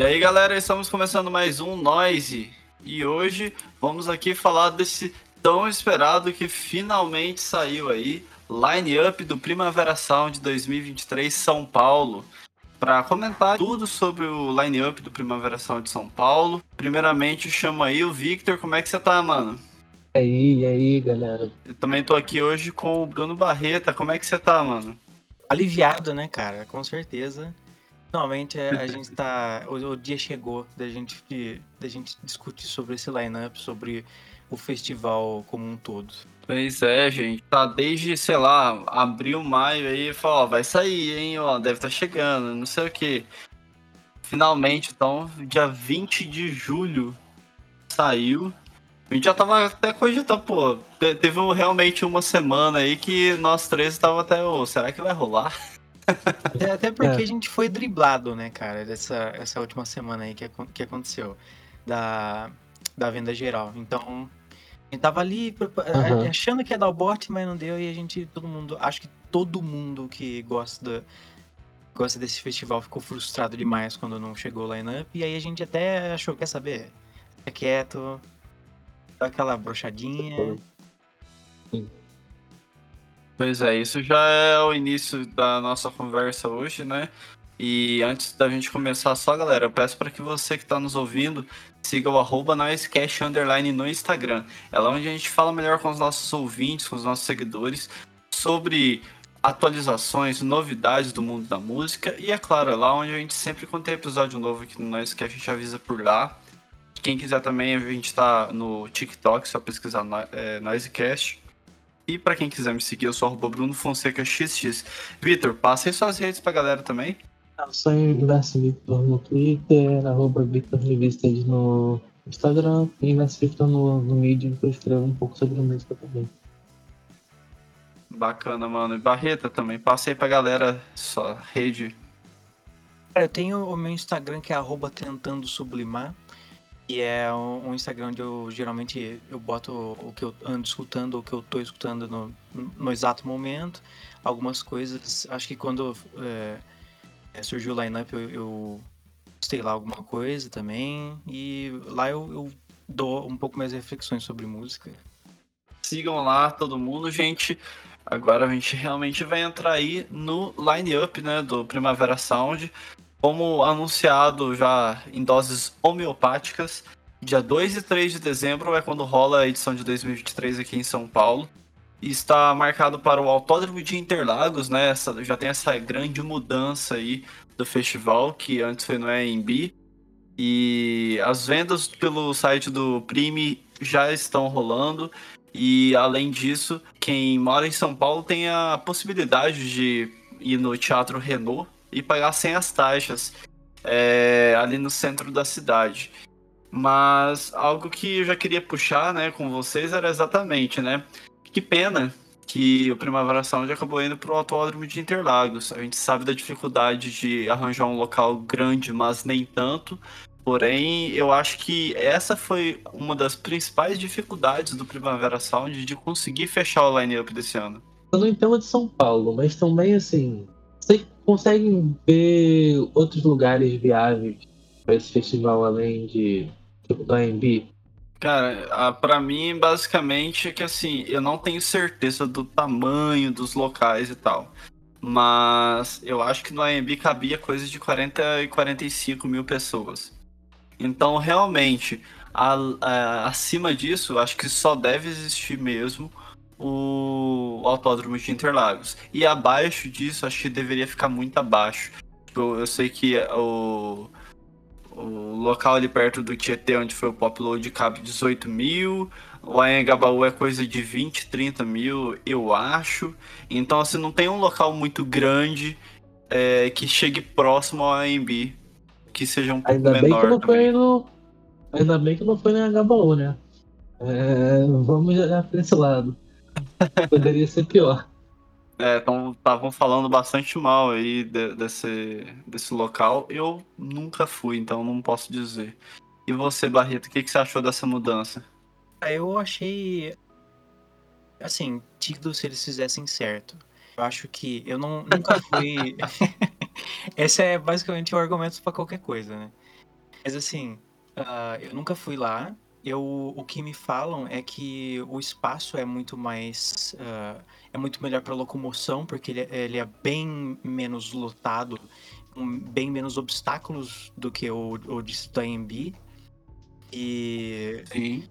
E aí, galera, estamos começando mais um Noise. E hoje vamos aqui falar desse tão esperado que finalmente saiu aí, Line Up do Primavera Sound 2023 São Paulo. Para comentar tudo sobre o line up do Primavera Sound de São Paulo. Primeiramente, chamo aí o Victor. Como é que você tá, mano? E aí, e aí, galera? Eu também tô aqui hoje com o Bruno Barreta. Como é que você tá, mano? Aliviado, né, cara? Com certeza. Finalmente é, a gente tá. O, o, dia chegou da gente, da gente discutir sobre esse line-up, sobre o festival como um todo. Pois é, gente. Tá desde, sei lá, abril, maio aí, falou, ó, vai sair, hein, ó, deve estar tá chegando, não sei o que. Finalmente, então, dia 20 de julho saiu. A gente já tava até cogitando, pô. Teve realmente uma semana aí que nós três estavam até, ô, será que vai rolar? É, até porque é. a gente foi driblado, né, cara, dessa essa última semana aí que, que aconteceu. Da, da venda geral. Então, a gente tava ali uhum. achando que ia dar o bot, mas não deu. E a gente, todo mundo, acho que todo mundo que gosta, gosta desse festival ficou frustrado demais quando não chegou o line-up. E aí a gente até achou, quer saber? Fica quieto, dá aquela brochadinha. Sim. Pois é, isso já é o início da nossa conversa hoje, né? E antes da gente começar só, galera, eu peço para que você que está nos ouvindo siga o arroba Noisecast Underline no Instagram. É lá onde a gente fala melhor com os nossos ouvintes, com os nossos seguidores, sobre atualizações, novidades do mundo da música. E é claro, é lá onde a gente sempre contém episódio novo aqui no Noisecast, a gente avisa por lá. Quem quiser também, a gente está no TikTok, só pesquisar é, Noisecast. E para quem quiser me seguir, eu sou arroba Bruno Fonseca XX. Vitor, passe suas redes pra galera também. Eu sou Inverso Victor no Twitter, arroba Victor Revistas no Instagram e Inverso Victor no, no Medium, que eu escrevo um pouco sobre música também. Bacana, mano. E Barreta também, passei pra galera sua rede. Eu tenho o meu Instagram que é arroba tentando sublimar. E é um Instagram onde eu geralmente eu boto o que eu ando escutando, o que eu tô escutando no, no exato momento. Algumas coisas, acho que quando é surgiu o lineup eu, eu postei lá alguma coisa também. E lá eu, eu dou um pouco mais reflexões sobre música. Sigam lá todo mundo, gente. Agora a gente realmente vai entrar aí no line-up né, do Primavera Sound. Como anunciado já em doses homeopáticas, dia 2 e 3 de dezembro é quando rola a edição de 2023 aqui em São Paulo. E está marcado para o Autódromo de Interlagos, né? Essa, já tem essa grande mudança aí do festival, que antes foi no AMB. E as vendas pelo site do Prime já estão rolando. E além disso, quem mora em São Paulo tem a possibilidade de ir no Teatro Renault e pagar sem as taxas é, ali no centro da cidade. Mas algo que eu já queria puxar né, com vocês era exatamente, né? Que pena que o Primavera Sound acabou indo para o Autódromo de Interlagos. A gente sabe da dificuldade de arranjar um local grande, mas nem tanto. Porém, eu acho que essa foi uma das principais dificuldades do Primavera Sound de conseguir fechar o line-up desse ano. Eu não entendo de São Paulo, mas também assim, conseguem ver outros lugares viáveis para esse festival além de tipo do AMB? Cara, para mim, basicamente, é que assim, eu não tenho certeza do tamanho dos locais e tal. Mas eu acho que no AMB cabia coisa de 40 e 45 mil pessoas. Então, realmente, a, a, acima disso, acho que só deve existir mesmo o Autódromo de Interlagos. E abaixo disso, acho que deveria ficar muito abaixo. Tipo, eu sei que o, o local ali perto do Tietê, onde foi o Pop Load, cabe 18 mil. O Anhangabaú é coisa de 20, 30 mil, eu acho. Então, assim, não tem um local muito grande é, que chegue próximo ao AMB, que seja um pouco Ainda menor. Bem que não foi no... Ainda bem que não foi no Anhangabaú, né? É, vamos olhar para esse lado. Poderia ser pior. É, estavam falando bastante mal aí de, desse, desse local. Eu nunca fui, então não posso dizer. E você, Barreto, o que, que você achou dessa mudança? Ah, eu achei. Assim, tido se eles fizessem certo. Eu acho que eu não, nunca fui. Esse é basicamente o argumento para qualquer coisa, né? Mas assim, uh, eu nunca fui lá. Eu, o que me falam é que o espaço é muito mais. Uh, é muito melhor para locomoção, porque ele, é, ele, é bem menos lotado, um, bem menos obstáculos do que o, o Distrito AMB. E. Sim.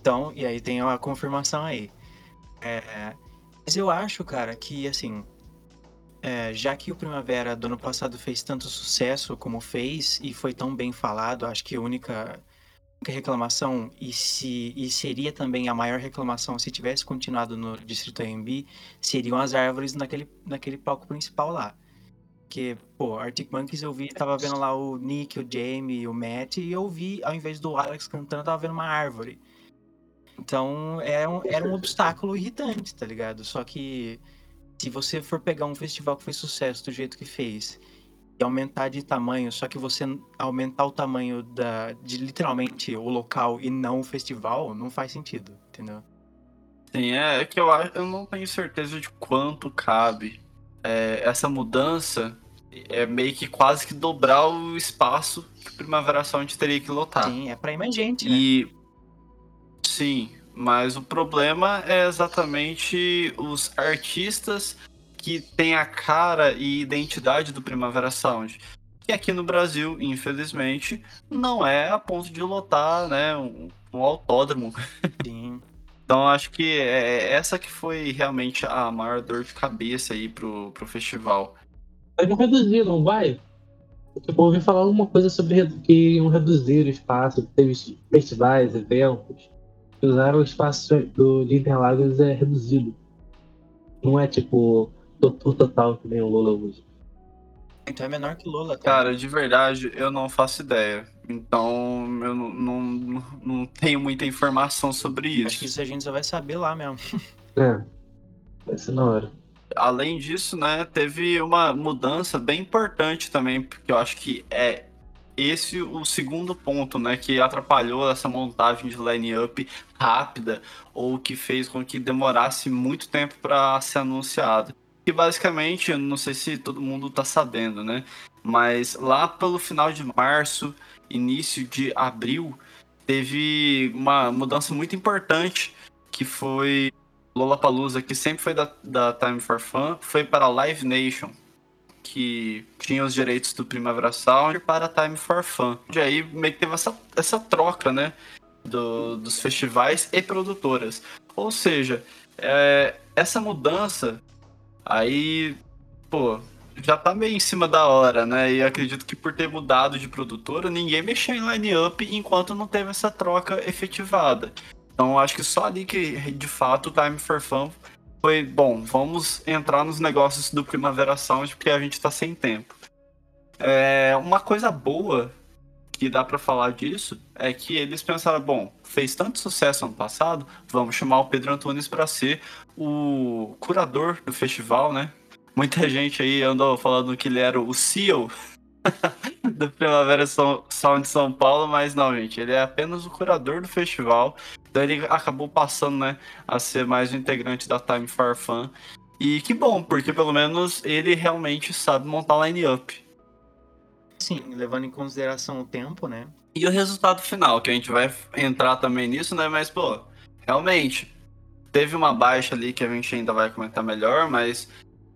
Então, e aí tem a confirmação aí. É, mas eu acho, cara, que assim. É, já que o Primavera do ano passado fez tanto sucesso como fez e foi tão bem falado, acho que a única reclamação, e, se, e seria também a maior reclamação se tivesse continuado no Distrito AMB, seriam as árvores naquele, naquele palco principal lá. Porque, pô, Arctic Monkeys eu vi, tava vendo lá o Nick, o Jamie, o Matt, e eu vi, ao invés do Alex cantando, tava vendo uma árvore. Então, era um, era um obstáculo irritante, tá ligado? Só que se você for pegar um festival que fez sucesso do jeito que fez e aumentar de tamanho, só que você aumentar o tamanho da, de literalmente o local e não o festival, não faz sentido, entendeu? Sim, é, é que eu, eu não tenho certeza de quanto cabe. É, essa mudança é meio que quase que dobrar o espaço que Primavera Sound teria que lotar. Sim, é pra ir mais gente, né? E sim, mas o problema é exatamente os artistas que têm a cara e identidade do Primavera Sound. Que aqui no Brasil, infelizmente, não é a ponto de lotar né, um, um autódromo. Sim. então acho que é essa que foi realmente a maior dor de cabeça aí pro, pro festival. Vai reduzir, não vai? Eu ouvi falar alguma coisa sobre que iam reduzir o espaço, teve festivais, eventos usaram o espaço do, de Interlagos é reduzido. Não é tipo total, total que nem o Lula usa. Então é menor que o Lula, cara. Cara, de verdade, eu não faço ideia. Então, eu não, não, não tenho muita informação sobre isso. Acho que isso a gente só vai saber lá mesmo. É, vai ser na hora. Além disso, né, teve uma mudança bem importante também, porque eu acho que é esse o segundo ponto, né, que atrapalhou essa montagem de line-up rápida ou que fez com que demorasse muito tempo para ser anunciado. Que basicamente, eu não sei se todo mundo está sabendo, né, mas lá pelo final de março, início de abril, teve uma mudança muito importante que foi Lollapalooza, que sempre foi da, da Time for Fun, foi para a Live Nation que tinha os direitos do Primavera Sound para Time for Fun. E aí meio que teve essa, essa troca, né? Do, dos festivais e produtoras. Ou seja, é, essa mudança aí, pô, já tá meio em cima da hora, né? E acredito que por ter mudado de produtora, ninguém mexeu em line-up enquanto não teve essa troca efetivada. Então acho que só ali que de fato o Time for Fun foi, bom, vamos entrar nos negócios do Primavera Sound porque a gente tá sem tempo. É, uma coisa boa que dá para falar disso é que eles pensaram, bom, fez tanto sucesso ano passado, vamos chamar o Pedro Antunes para ser o curador do festival, né? Muita gente aí andou falando que ele era o CEO do Primavera Sound de São Paulo, mas não, gente, ele é apenas o curador do festival então ele acabou passando, né, a ser mais um integrante da Time for Fun. E que bom, porque pelo menos ele realmente sabe montar line-up. Sim, levando em consideração o tempo, né? E o resultado final, que a gente vai entrar também nisso, né? Mas, pô, realmente, teve uma baixa ali que a gente ainda vai comentar melhor, mas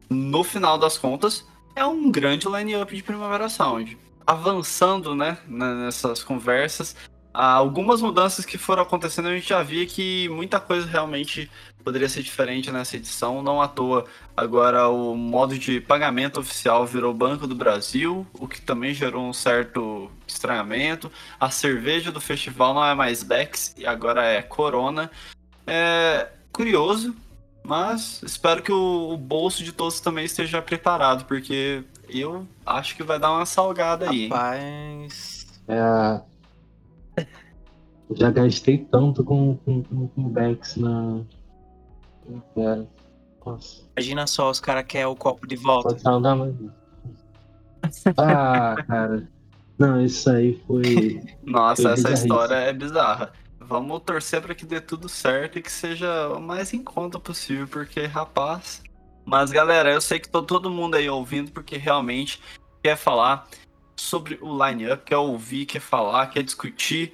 no final das contas, é um grande line-up de Primavera Sound. Avançando, né, nessas conversas, algumas mudanças que foram acontecendo, a gente já via que muita coisa realmente poderia ser diferente nessa edição, não à toa. Agora o modo de pagamento oficial virou Banco do Brasil, o que também gerou um certo estranhamento. A cerveja do festival não é mais Bex e agora é Corona. É curioso, mas espero que o, bolso de todos também esteja preparado, porque eu acho que vai dar uma salgada aí. Rapaz. É, já gastei tanto com, com, com, com Bex na. É. Nossa. Imagina só, os caras querem o copo de volta. Mais. Ah, cara. Não, isso aí foi. Nossa, foi essa história é bizarra. Vamos torcer para que dê tudo certo e que seja o mais em conta possível, porque, rapaz. Mas, galera, eu sei que tô todo mundo aí ouvindo, porque realmente quer falar sobre o line-up, quer ouvir, quer falar, quer discutir.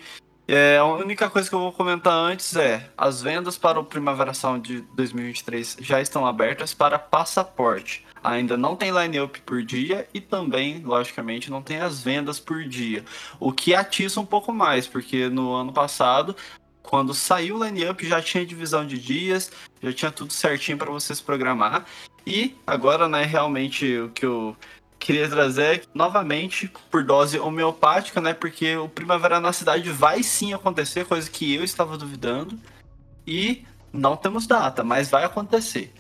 É, a única coisa que eu vou comentar antes é: as vendas para o Primavera Sound de 2023 já estão abertas para passaporte. Ainda não tem line-up por dia e também, logicamente, não tem as vendas por dia. O que atiça um pouco mais, porque no ano passado, quando saiu o line-up, já tinha divisão de dias, já tinha tudo certinho para vocês programar. E agora, né, realmente o que eu queria trazer novamente por dose homeopática, né? Porque o Primavera na cidade vai sim acontecer, coisa que eu estava duvidando. E não temos data, mas vai acontecer.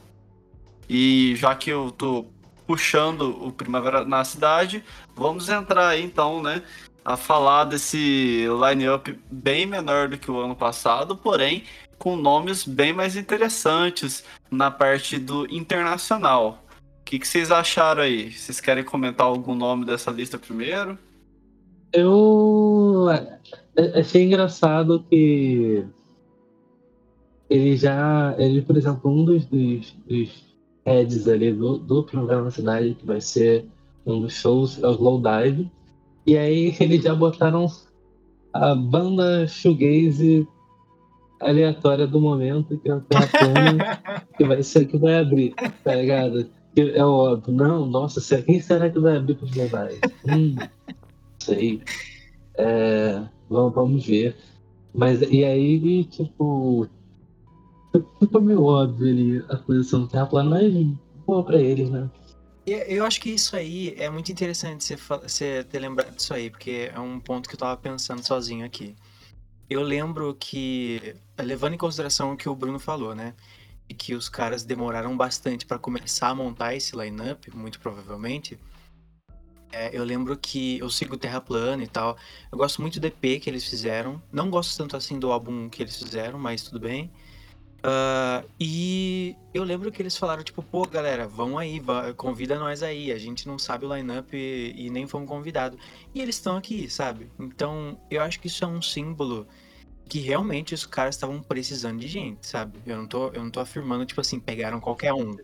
E já que eu tô puxando o Primavera na cidade, vamos entrar aí então, né? A falar desse line-up bem menor do que o ano passado, porém com nomes bem mais interessantes na parte do internacional que, que vocês acharam aí? Vocês querem comentar algum nome dessa lista primeiro? Eu achei engraçado que ele já. Ele, por exemplo, um dos, dos, dos heads ali do, do programa cidade, que vai ser um dos shows, é o Slow Dive. E aí eles já botaram a banda shoegaze aleatória do momento, que é Terra que vai ser que vai abrir, tá ligado? É óbvio. Não, nossa, quem será que vai abrir para os globais? hum, sei. É, vamos, vamos ver. Mas e aí, tipo. Ficou meio óbvio ali a posição do Terra plana, mas boa pra eles, né? Eu acho que isso aí é muito interessante você, você ter lembrado disso aí, porque é um ponto que eu tava pensando sozinho aqui. Eu lembro que, levando em consideração o que o Bruno falou, né? Que os caras demoraram bastante para começar a montar esse lineup, muito provavelmente. É, eu lembro que eu sigo Terra Plana e tal. Eu gosto muito do EP que eles fizeram. Não gosto tanto assim do álbum que eles fizeram, mas tudo bem. Uh, e eu lembro que eles falaram, tipo, pô, galera, vão aí, convida nós aí. A gente não sabe o lineup e, e nem fomos convidados. E eles estão aqui, sabe? Então, eu acho que isso é um símbolo que realmente os caras estavam precisando de gente, sabe? Eu não tô, eu não tô afirmando, tipo assim, pegaram qualquer um.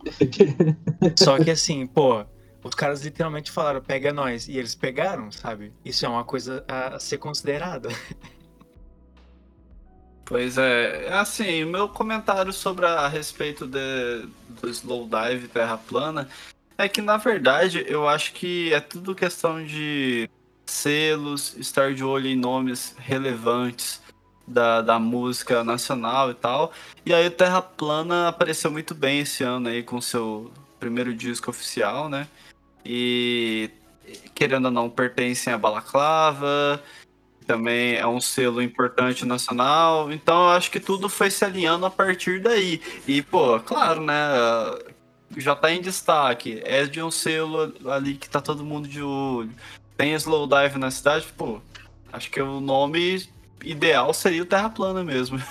Só que assim, pô, os caras literalmente falaram, pega nós. E eles pegaram, sabe? Isso é uma coisa a ser considerada. Pois é, assim, o meu comentário sobre a, a respeito de, do Slow Dive Terra Plana é que, na verdade, eu acho que é tudo questão de selos, estar de olho em nomes relevantes, da, da música nacional e tal. E aí Terra Plana apareceu muito bem esse ano aí com seu primeiro disco oficial, né? E querendo ou não, pertencem a Balaclava, também é um selo importante nacional, então eu acho que tudo foi se alinhando a partir daí. E, pô, claro, né? Já tá em destaque, é de um selo ali que tá todo mundo de olho. Tem Slow Dive na cidade, pô, acho que o nome ideal seria o Terra Plana mesmo.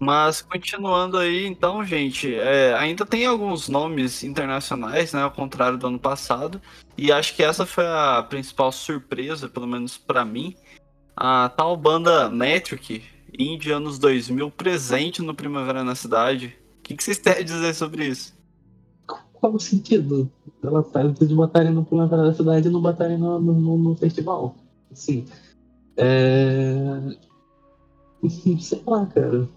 Mas continuando aí, então, gente, é, ainda tem alguns nomes internacionais, né, ao contrário do ano passado, e acho que essa foi a principal surpresa, pelo menos para mim, a tal banda Metric, indie anos 2000, presente no Primavera na Cidade. O que, que vocês têm a dizer sobre isso? Qual o sentido? Ela tá de botarem no Primavera da Cidade e não botarem no, no, no festival. Assim, é... Sei lá, cara.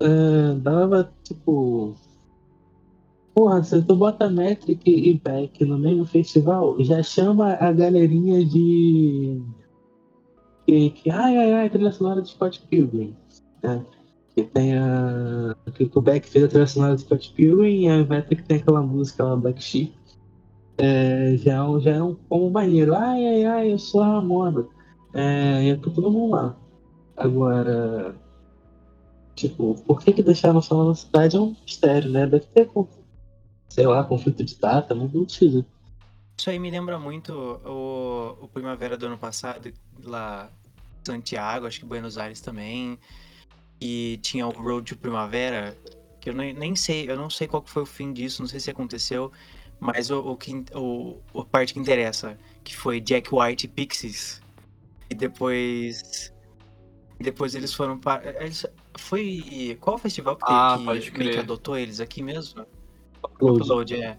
É, dava, tipo... Porra, se tu bota Metric e Beck no mesmo festival, já chama a galerinha de... Que, que ai, ai, ai, trilha sonora de Scott Pilgrim. Né? Que tem a... Que o Beck fez a trilha sonora de Scott Pilgrim e a Metric tem aquela música lá, Black Sheep. É, já, é já é um como maneiro. Ai, ai, ai, eu sou a Ramona. É, entra todo mundo lá. Agora, tipo, por que que deixaram só na cidade é um mistério, né? Deve ter, sei lá, conflito de data, não precisa. Isso aí me lembra muito o, o Primavera do ano passado, lá Santiago, acho que Buenos Aires também. E tinha o Road to Primavera, que eu nem, nem sei, eu não sei qual foi o fim disso, não sei se aconteceu, mas o, o, que, o, a parte que interessa, que foi Jack White e Pixies, e depois. Depois eles foram para. Eles... Foi. Qual festival que, ah, que, que, que adotou eles aqui mesmo? Upload. é.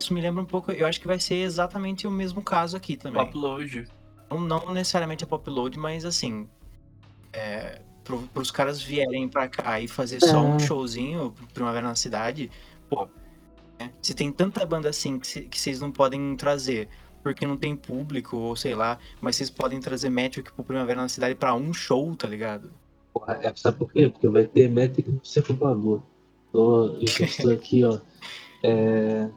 Isso me lembra um pouco, eu acho que vai ser exatamente o mesmo caso aqui também. Upload. Não, não necessariamente a Popload, mas assim. É, para os caras vierem pra cá e fazer só um É. showzinho Primavera na cidade, pô, né? se tem tanta banda assim que vocês não podem trazer porque não tem público, ou sei lá, mas vocês podem trazer Metric pro Primavera na cidade pra um show, tá ligado? Porra, é, sabe por quê? Porque vai ter métrica no circulador. Tô, eu estou aqui, ó. É.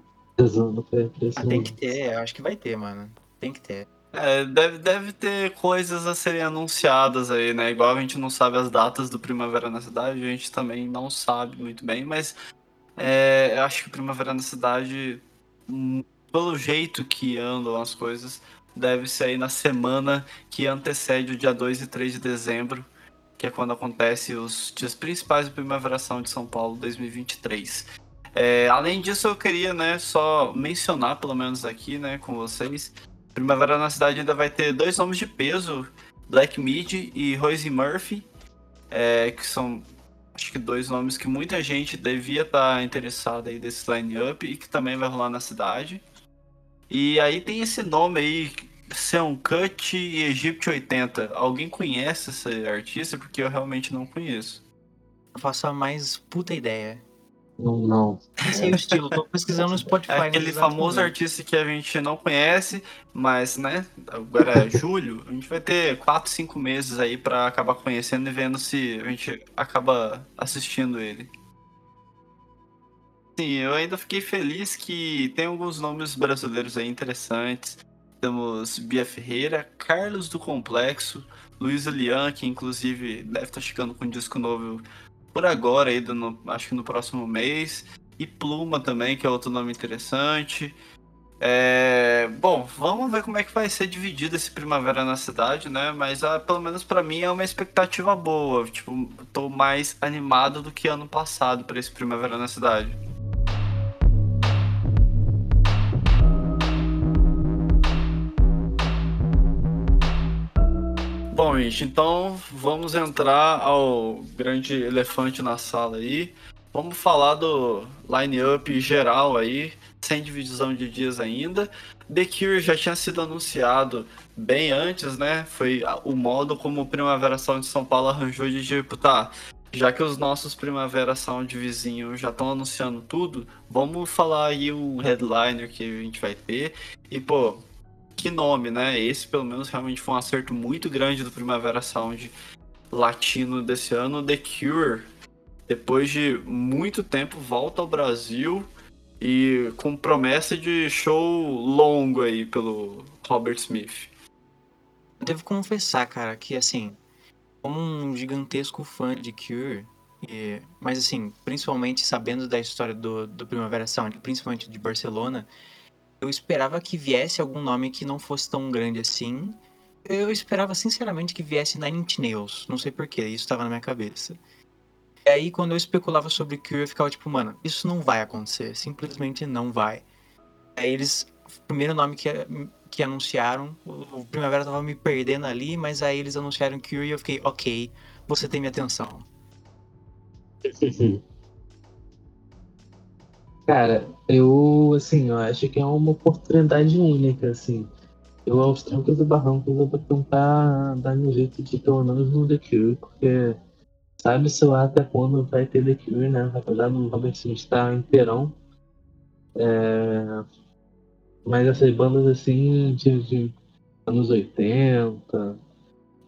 Ah, tem que ter, eu acho que vai ter, mano. Tem que ter. É, deve, deve ter coisas a serem anunciadas aí, né? Igual a gente não sabe as datas do Primavera na Cidade, a gente também não sabe muito bem, mas é, eu acho que o Primavera na Cidade, hum, pelo jeito que andam as coisas, deve ser aí na semana que antecede o dia 2 e 3 de dezembro, que é quando acontece os dias principais do Primaveração de São Paulo 2023. É, além disso, eu queria, né, só mencionar, pelo menos aqui, né, com vocês, Primavera na Cidade ainda vai ter dois nomes de peso, Black Mid e Royce Murphy, é, que são acho que dois nomes que muita gente devia estar interessada aí desse line-up e que também vai rolar na cidade. E aí tem esse nome aí, Seon Cut e Egypt 80. Alguém conhece esse artista? Porque eu realmente não conheço. Eu faço a mais puta ideia. Não, não. Não sei o estilo, tô pesquisando no Spotify. É aquele famoso artista que a gente não conhece, mas, né, agora é julho, a gente vai ter 4, 5 meses aí pra acabar conhecendo e vendo se a gente acaba assistindo ele. Sim, eu ainda fiquei feliz que tem alguns nomes brasileiros aí interessantes. Temos Bia Ferreira, Carlos do Complexo, Luiz Lian, que inclusive deve estar chegando com um disco novo por agora, aí, no- acho que no próximo mês. E Pluma também, que é outro nome interessante. É, Bom, vamos ver como é que vai ser dividido esse Primavera na cidade, né? Mas ah, pelo menos pra mim é uma expectativa boa. Tipo, tô mais animado do que ano passado pra esse Primavera na cidade. Gente, então vamos entrar ao grande elefante na sala aí. Vamos falar do line-up geral aí, sem divisão de dias ainda. The Cure já tinha sido anunciado bem antes, né? Foi o modo como o Primavera Sound de São Paulo arranjou de tipo, tá, já que os nossos Primavera Sound vizinhos já estão anunciando tudo, vamos falar aí um headliner que a gente vai ter. E, pô, que nome, né? Esse pelo menos realmente foi um acerto muito grande do Primavera Sound latino desse ano. The Cure, depois de muito tempo, volta ao Brasil e com promessa de show longo aí pelo Robert Smith. Devo confessar, cara, que assim, como um gigantesco fã de Cure, e- mas assim, principalmente sabendo da história do, do Primavera Sound, principalmente de Barcelona, eu esperava que viesse algum nome que não fosse tão grande assim. Eu esperava sinceramente que viesse Nine Inch Nails, não sei porquê, isso estava na minha cabeça. E aí, quando eu especulava sobre Cure, eu ficava tipo, mano, isso não vai acontecer, simplesmente não vai. Aí eles, o primeiro nome que, que anunciaram, o Primavera tava me perdendo ali, mas aí eles anunciaram Cure e eu fiquei, ok, você tem minha atenção. Cara, eu, assim, eu acho que é uma oportunidade única, assim. Eu, aos trancos e barrancos, eu vou tentar dar meu jeito de pelo menos no The Cure, porque sabe-se lá até quando vai ter The Cure, né? Apesar do Robert Smith estar inteirão. É... Mas essas bandas, assim, de, de anos 80,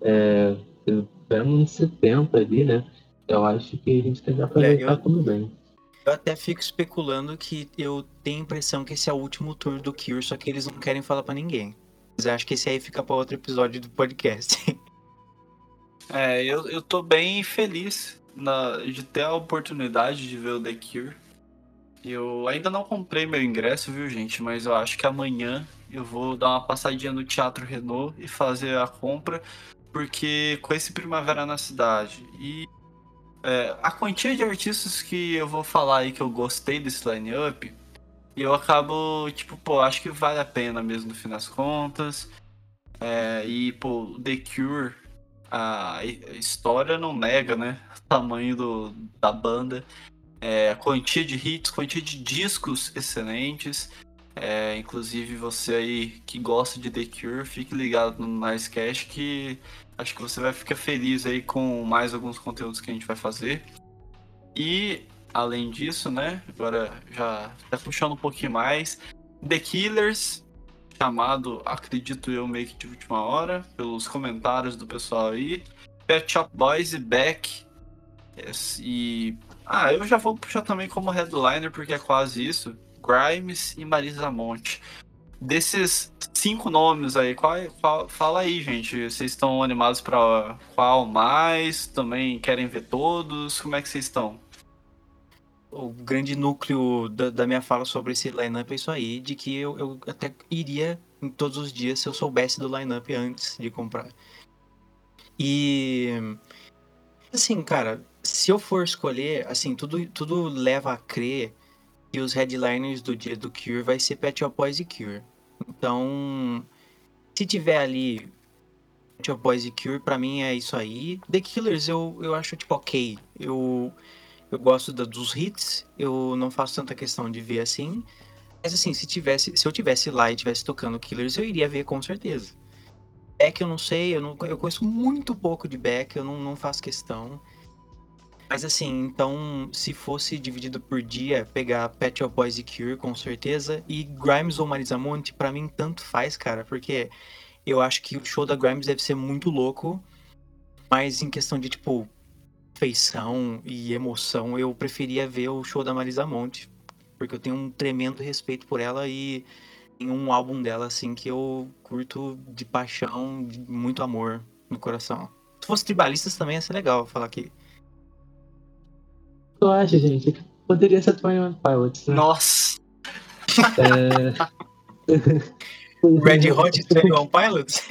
é... até anos 70 ali, né? Eu acho que a gente tem que aproveitar eu- tudo bem. Eu até fico especulando que eu tenho a impressão que esse é o último tour do Cure, só que eles não querem falar pra ninguém. Mas acho que esse aí fica pra outro episódio do podcast. É, eu, eu tô bem feliz na- de ter a oportunidade de ver o The Cure. Eu ainda não comprei meu ingresso, viu, gente? Mas eu acho que amanhã eu vou dar uma passadinha no Teatro Renault e fazer a compra, porque com esse Primavera na cidade e é, a quantia de artistas que eu vou falar aí que eu gostei desse line-up, eu acabo, tipo, pô, acho que vale a pena mesmo no fim das contas. É, e, pô, The Cure a história não nega, né? O tamanho do, da banda. É, a quantia de hits, quantia de discos excelentes. É, inclusive você aí que gosta de The Cure, fique ligado no Nicecast que acho que você vai ficar feliz aí com mais alguns conteúdos que a gente vai fazer. E além disso, né, agora já tá puxando um pouquinho mais, The Killers, chamado, acredito eu, meio que de última hora, pelos comentários do pessoal aí. Pet Shop Boys e Beck. E. Ah, eu já vou puxar também como headliner, porque é quase isso. Grimes e Marisa Monte. Desses cinco nomes aí, qual, qual, fala aí, gente. Vocês estão animados para qual mais? Também querem ver todos? Como é que vocês estão? O grande núcleo da, da minha fala sobre esse lineup é isso aí, de que eu, eu até iria em todos os dias se eu soubesse do lineup antes de comprar. E assim, cara, se eu for escolher, assim, tudo, tudo leva a crer que os headliners do dia do Cure vai ser Pet Shop Boys e Cure. Então, se tiver ali Pet Shop Boys e Cure, pra mim é isso aí. The Killers eu, eu acho, tipo, ok. Eu, eu gosto da, dos hits, eu não faço tanta questão de ver assim. Mas assim, se, tivesse, se eu tivesse lá e tivesse tocando Killers, eu iria ver com certeza. Beck eu não sei, eu, não, eu conheço muito pouco de Beck, eu não, não faço questão. Mas assim, então, se fosse dividido por dia, pegar Pet Shop Boys e Cure, com certeza, e Grimes ou Marisa Monte, pra mim tanto faz, cara, porque eu acho que o show da Grimes deve ser muito louco, mas em questão de, tipo, feição e emoção, eu preferia ver o show da Marisa Monte, porque eu tenho um tremendo respeito por ela e tem um álbum dela, assim, que eu curto de paixão, de muito amor no coração. Se fosse tribalistas também ia ser legal falar aqui eu acho, gente, que poderia ser Twenty One Pilots. Né? Nossa! É... Red Hot Twenty One Pilots?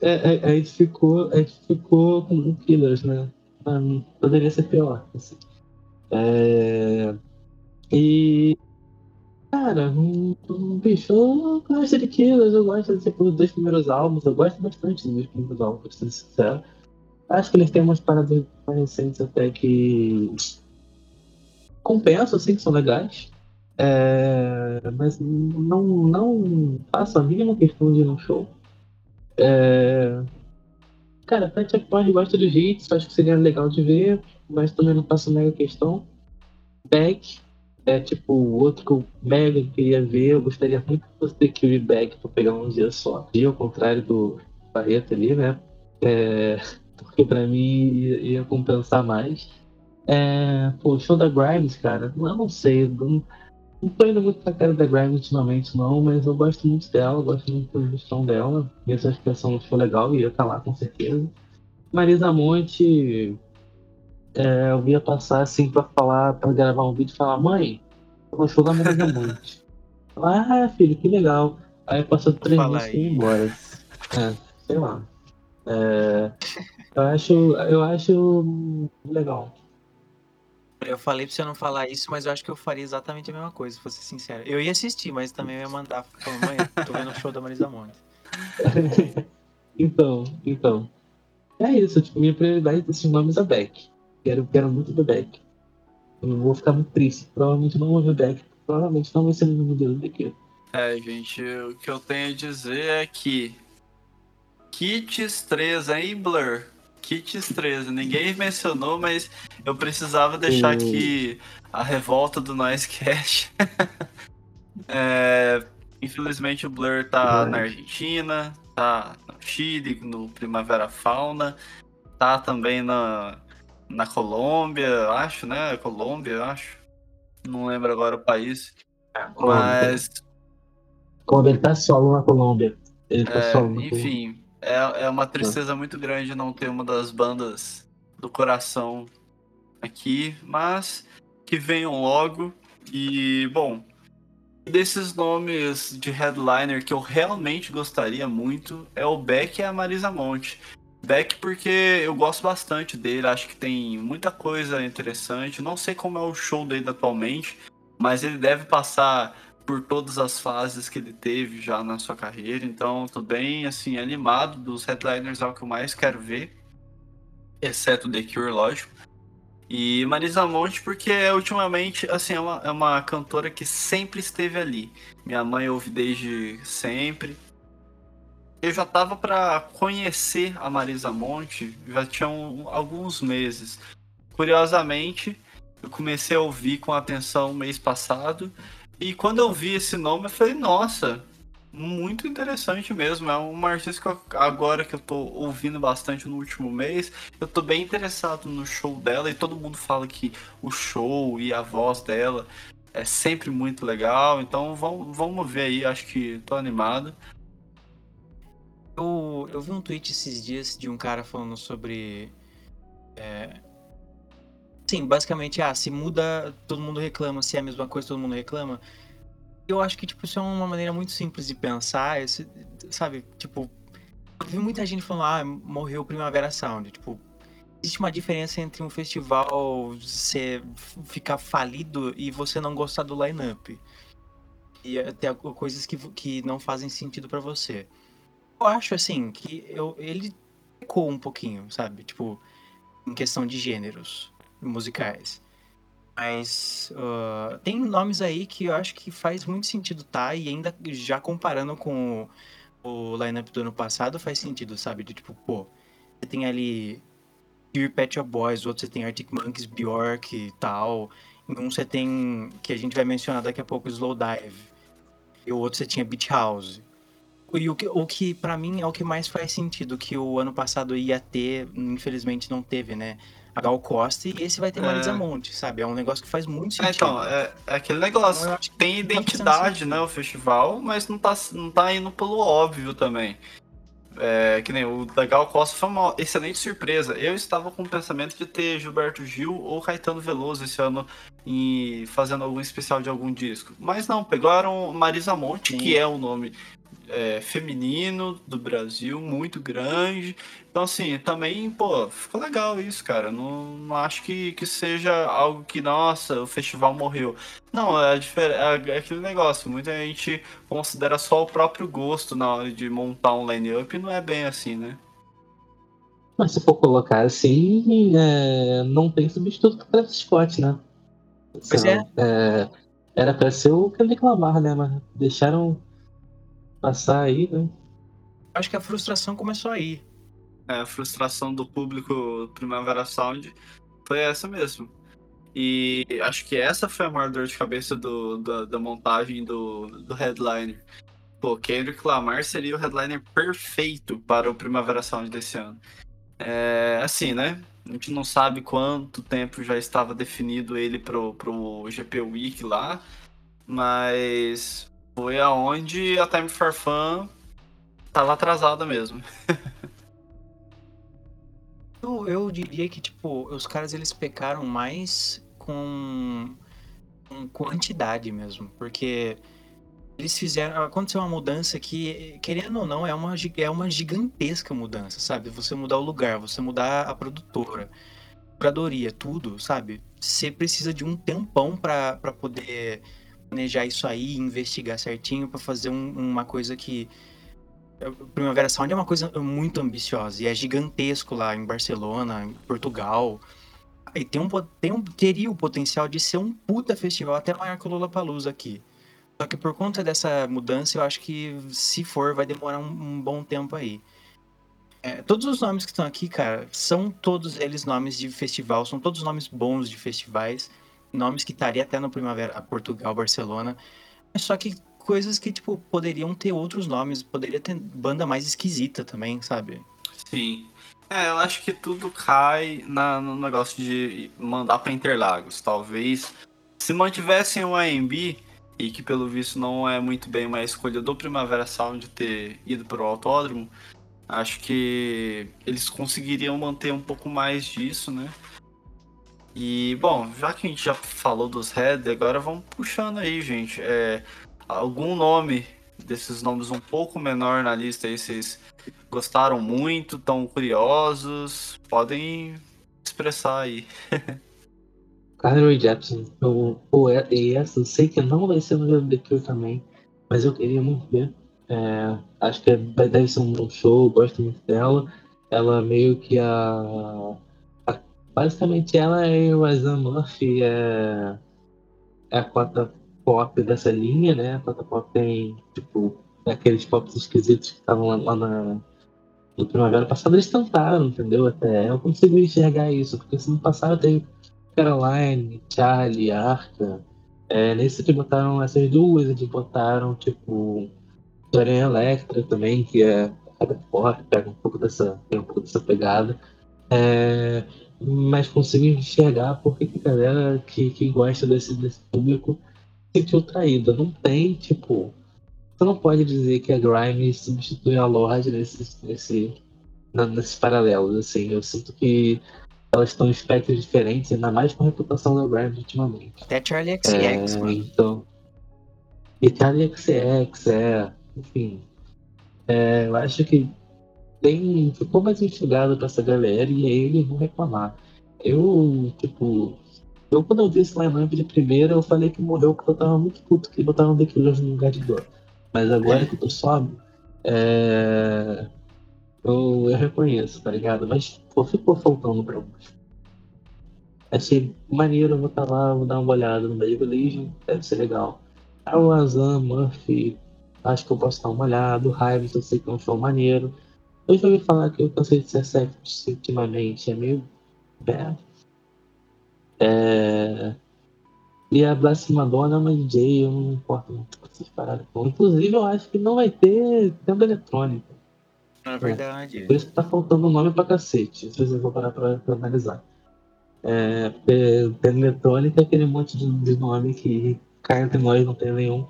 É, é, a, gente ficou, a gente ficou com Killers, né? Um, poderia ser pior. Assim. É... E. Cara, um, um, bicho, eu gosto de Killers, eu gosto de ser dos dois primeiros álbuns, eu gosto bastante dos dois primeiros álbuns, pra ser sincero. Acho que eles têm umas paradas mais recentes até que compensa, assim, que são legais. É, mas não, não faço a mínima questão de ir no show. É, cara, Pet Boys gosta dos hits, acho que seria legal de ver, mas também não faço mega questão. Back é tipo o outro que eu mega queria ver, eu gostaria muito que fosse The Cure Back pra pegar um dia só. E ao contrário do Barreto ali, né? É, porque pra mim ia, ia compensar mais. É, pô, o show da Grimes, cara, eu não sei. Não, não tô indo muito pra cara da Grimes ultimamente, não, mas eu gosto muito dela, gosto muito da produção dela. E essa expressão foi legal e eu tá lá com certeza. Marisa Monte, é, eu ia passar assim pra falar, pra gravar um vídeo e falar, mãe, eu vou show da Marisa Monte. ah, filho, que legal. Aí passou três meses e ia embora. É, sei lá. É, eu acho, eu acho legal. Eu falei pra você não falar isso, mas eu acho que eu faria exatamente a mesma coisa, se fosse sincero. Eu ia assistir, mas também eu ia mandar falando, mãe, tô vendo o show da Marisa Monte. então, então. É isso, tipo, minha prioridade desses nomes é Beck. Quero, quero muito ver Beck. Eu vou ficar muito triste. Provavelmente não vou ver Beck. Provavelmente não vai ser no modelo daqui. É, gente, o que eu tenho a dizer é que Kits 3 aí, Blur, Kits 13. Ninguém mencionou, mas eu precisava deixar aqui a revolta do Noisecast. é, infelizmente o Blur tá na Argentina, tá no Chile, no Primavera Fauna, tá também na, na Colômbia, acho, né? Colômbia, acho. Não lembro agora o país. É, mas. Colômbia, ele tá solo na Colômbia. Ele tá é, solo enfim, é, é uma tristeza muito grande não ter uma das bandas do coração aqui, mas que venham logo. E, bom, desses nomes de headliner que eu realmente gostaria muito é o Beck e a Marisa Monte. Beck porque eu gosto bastante dele, acho que tem muita coisa interessante. Não sei como é o show dele atualmente, mas ele deve passar por todas as fases que ele teve já na sua carreira. Então, tô bem assim animado dos headliners, é o que eu mais quero ver, exceto The Cure, lógico. E Marisa Monte, porque ultimamente, assim, é uma, é uma cantora que sempre esteve ali. Minha mãe ouve desde sempre. Eu já tava para conhecer a Marisa Monte, já tinham alguns meses. Curiosamente, eu comecei a ouvir com atenção mês passado. E quando eu vi esse nome, eu falei, nossa, muito interessante mesmo. É uma artista que eu, agora que eu tô ouvindo bastante no último mês, eu tô bem interessado no show dela e todo mundo fala que o show e a voz dela é sempre muito legal. Então vamos, vamos ver aí, acho que tô animado. Eu, eu vi um tweet esses dias de um cara falando sobre. É... Sim, basicamente, ah, se muda, todo mundo reclama, se é a mesma coisa, todo mundo reclama eu acho que, tipo, isso é uma maneira muito simples de pensar, esse, sabe? Tipo, eu vi muita gente falando, ah, morreu Primavera Sound. Tipo, existe uma diferença entre um festival ser, ficar falido e você não gostar do line-up. E até coisas que, que não fazem sentido para você. Eu acho, assim, que eu, ele pecou um pouquinho, sabe? Tipo, em questão de gêneros musicais. Mas uh, tem nomes aí que eu acho que faz muito sentido tá, e ainda já comparando com o, o lineup do ano passado, faz sentido, sabe? De tipo, pô, você tem ali Pure Pet Shop Boys, outro você tem Arctic Monkeys, Bjork e tal. Em um você tem, que a gente vai mencionar daqui a pouco, Slow Dive. E o outro você tinha Beach House. E o que, o que para mim é o que mais faz sentido, que o ano passado ia ter, infelizmente não teve, né? A Gal Costa e esse vai ter Marisa é. Monte, sabe? É um negócio que faz muito sentido. É, então, é, é aquele negócio. Então, tem identidade, né, o festival, mas não tá, não tá indo pelo óbvio também. É, que nem o da Gal Costa foi uma excelente surpresa. Eu estava com o pensamento de ter Gilberto Gil ou Caetano Veloso esse ano em, fazendo algum especial de algum disco. Mas não, pegaram Marisa Monte, Sim. que é o nome é, feminino do Brasil, muito grande. Então, assim, também, pô, ficou legal isso, cara. Não, não acho que, que seja algo que, nossa, o festival morreu. Não, é, é, é aquele negócio. Muita gente considera só o próprio gosto na hora de montar um line-up e não é bem assim, né? Mas se for colocar assim, é, não tem substituto para Travis Scott, né? Pois é. é. Era para ser o Kendrick Lamar, né? Mas deixaram passar aí, né? Acho que a frustração começou aí. É, a frustração do público Primavera Sound foi essa mesmo. E acho que essa foi a maior dor de cabeça do, da, da montagem do, do headliner. Pô, Kendrick Lamar seria o headliner perfeito para o Primavera Sound desse ano. É, assim, né? A gente não sabe quanto tempo já estava definido ele pro, pro GP Week lá, mas foi aonde a Time for Fun tava atrasada mesmo. eu, eu diria que, tipo, os caras eles pecaram mais com, com quantidade mesmo, porque eles fizeram. Aconteceu uma mudança que, querendo ou não, é uma, é uma gigantesca mudança, sabe? Você mudar o lugar, você mudar a produtora, curadoria, tudo, sabe? Você precisa de um tempão para poder planejar isso aí, investigar certinho para fazer um, uma coisa que Primavera Sound é uma coisa muito ambiciosa e é gigantesco lá em Barcelona, em Portugal. E tem um, tem um, teria o potencial de ser um puta festival até maior que o Lollapalooza aqui. Só que por conta dessa mudança, eu acho que se for, vai demorar um, um bom tempo aí. É, todos os nomes que estão aqui, cara, são todos eles nomes de festival, são todos nomes bons de festivais nomes que estaria até no Primavera Portugal, Barcelona. Só que coisas que, tipo, poderiam ter outros nomes, poderia ter banda mais esquisita também, sabe? Sim. É, eu acho que tudo cai na, no negócio de mandar para Interlagos. Talvez se mantivessem o AMB, e que pelo visto não é muito bem uma escolha do Primavera Sound ter ido para o autódromo, acho que eles conseguiriam manter um pouco mais disso, né? E, bom, já que a gente já falou dos Red, agora vamos puxando aí, gente. É, algum nome desses nomes um pouco menor na lista aí, vocês gostaram muito, tão curiosos, podem expressar aí. Carly Jepsen, eu, e essa eu sei que não vai ser no Cure também, mas eu queria muito ver. É, acho que deve ser um bom show, gosto muito dela. Ela meio que a Basicamente ela e o Murphy é, é a cota pop dessa linha, né? A cota pop tem, tipo, aqueles pops esquisitos que estavam lá, lá na, no primavera passada, eles tentaram, entendeu? Até eu consigo enxergar isso, porque se no passado teve Caroline, Charlie, Arca. É, nesse que botaram essas duas, eles botaram, tipo, Dorian Electra também, que é pega um pouco dessa, tem um pouco dessa pegada. É, mas consigo enxergar porque que a galera que, que gosta desse, desse público se sentiu traída. Não tem, tipo. Você não pode dizer que a Grime substitui a Lorde nesse, nesse, nesses paralelos. Assim, eu sinto que elas estão em espectros diferentes, ainda mais com a reputação da Grime ultimamente. Até Charlie XX, é, Então. E Charlie XX, é. Enfim. É, eu acho que tem, ficou mais instigado pra essa galera e aí eles vão reclamar. Eu, tipo, eu quando eu vi esse line-up de primeira, eu falei que morreu porque eu tava muito puto que botaram The Killers no lugar de dor. Mas agora que eu tô sóbrio, é... eu, eu reconheço, tá ligado? Mas pô, ficou faltando pra alguns. Achei maneiro, vou estar tá lá, vou dar uma olhada no Meio Legion, deve ser legal. O Azam, Murphy, acho que eu posso dar uma olhada. O Hives, eu sei que é um show maneiro. Eu já ouvi falar que eu cansei de ser sexy ultimamente, é meio. É. é... E a Blast Madonna é uma DJ, eu não me importo muito com essas paradas. Inclusive, eu acho que não vai ter tenda eletrônica. É verdade. É. Por isso que tá faltando nome pra cacete, se vocês vão parar pra, pra analisar. É, tenda eletrônica é aquele monte de, de nome que cai entre nós, não tem nenhum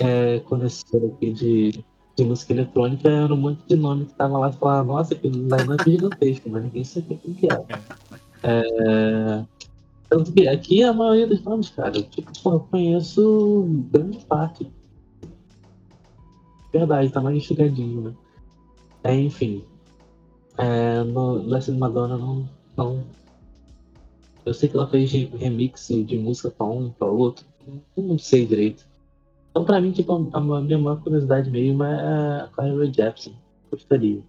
é, conhecedor aqui de de música eletrônica era um monte de nome que tava lá e falava, nossa, que line-up é gigantesco, mas ninguém sabia quem que era. É... Tanto que aqui a maioria dos nomes, cara, tipo, eu conheço grande parte. Verdade, tá mais enxugadinho, né? É, enfim. É, no Leslie Madonna não, não. Eu sei que ela fez remix de música pra um, pra outro. Eu não sei direito. Então, pra mim, tipo, a, minha maior curiosidade mesmo é a Carly Jepsen. Gostaria.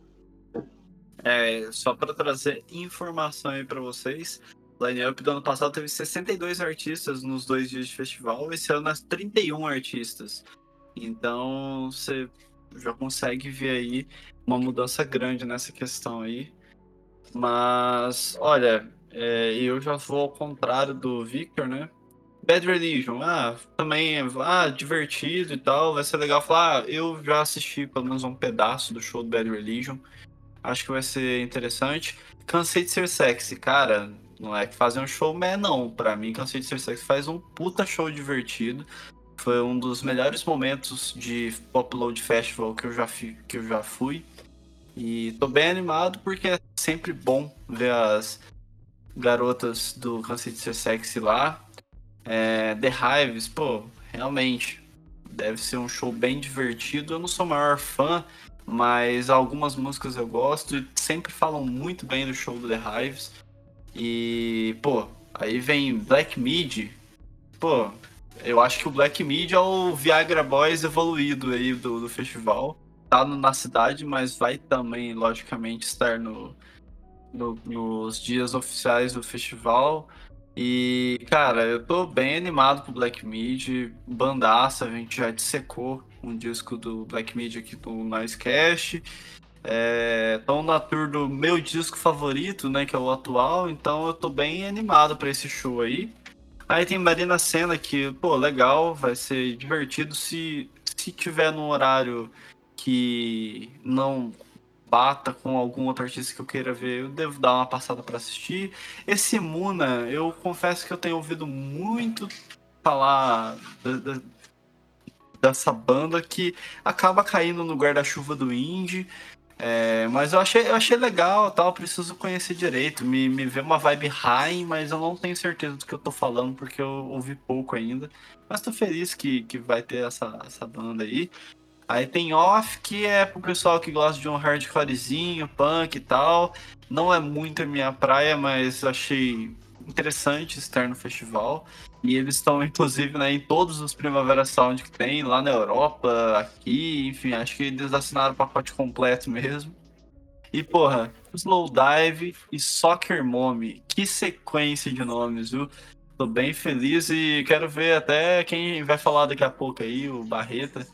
É, só para trazer informação aí para vocês, line-up do ano passado teve 62 artistas nos dois dias de festival, esse ano é 31 artistas. Então você já consegue ver aí uma mudança grande nessa questão aí. Mas, olha, é, eu já vou ao contrário do Victor, né? Bad Religion, ah, também é ah, divertido e tal, vai ser legal. Falar, ah, eu já assisti pelo menos um pedaço do show do Bad Religion, acho que vai ser interessante. Cansei de ser sexy, cara, não é que fazer um show, mas não, pra mim Cansei de ser sexy faz um puta show divertido, foi um dos melhores momentos de Pop Load Festival que eu já, fi, que eu já fui, e tô bem animado porque é sempre bom ver as garotas do Cansei de ser sexy lá, é, The Hives, pô, realmente deve ser um show bem divertido. Eu não sou o maior fã, mas algumas músicas eu gosto e sempre falam muito bem do show do The Hives. E, pô, aí vem Black Mid. Pô, eu acho que o Black Mid é o Viagra Boys evoluído aí do, do festival. Tá no, na cidade, mas vai também, logicamente, estar no, no, nos dias oficiais do festival. E, cara, eu tô bem animado com Black Mid, bandaça, a gente já dissecou um disco do Black Mid aqui no Noisecast. Estão é, na tour do meu disco favorito, né, que é o atual, então eu tô bem animado para esse show aí. Aí tem Marina Senna que, pô, legal, vai ser divertido se, se tiver num horário que não bata com algum outro artista que eu queira ver, eu devo dar uma passada para assistir. Esse Muna, eu confesso que eu tenho ouvido muito falar da, da, dessa banda que acaba caindo no guarda-chuva do indie. É, mas eu achei, eu achei legal, tal, preciso conhecer direito. Me, me vê uma vibe high, mas eu não tenho certeza do que eu tô falando, porque eu ouvi pouco ainda. Mas tô feliz que, que vai ter essa, essa banda aí. Aí tem off, que é pro pessoal que gosta de um hardcorezinho, punk e tal. Não é muito a minha praia, mas achei interessante estar no festival. E eles estão, inclusive, né, em todos os Primavera Sound que tem, lá na Europa, aqui, enfim, acho que eles assinaram o pacote completo mesmo. E, porra, Slowdive e Soccer Mommy. Que sequência de nomes, viu? Tô bem feliz e quero ver até quem vai falar daqui a pouco aí, o Barreta.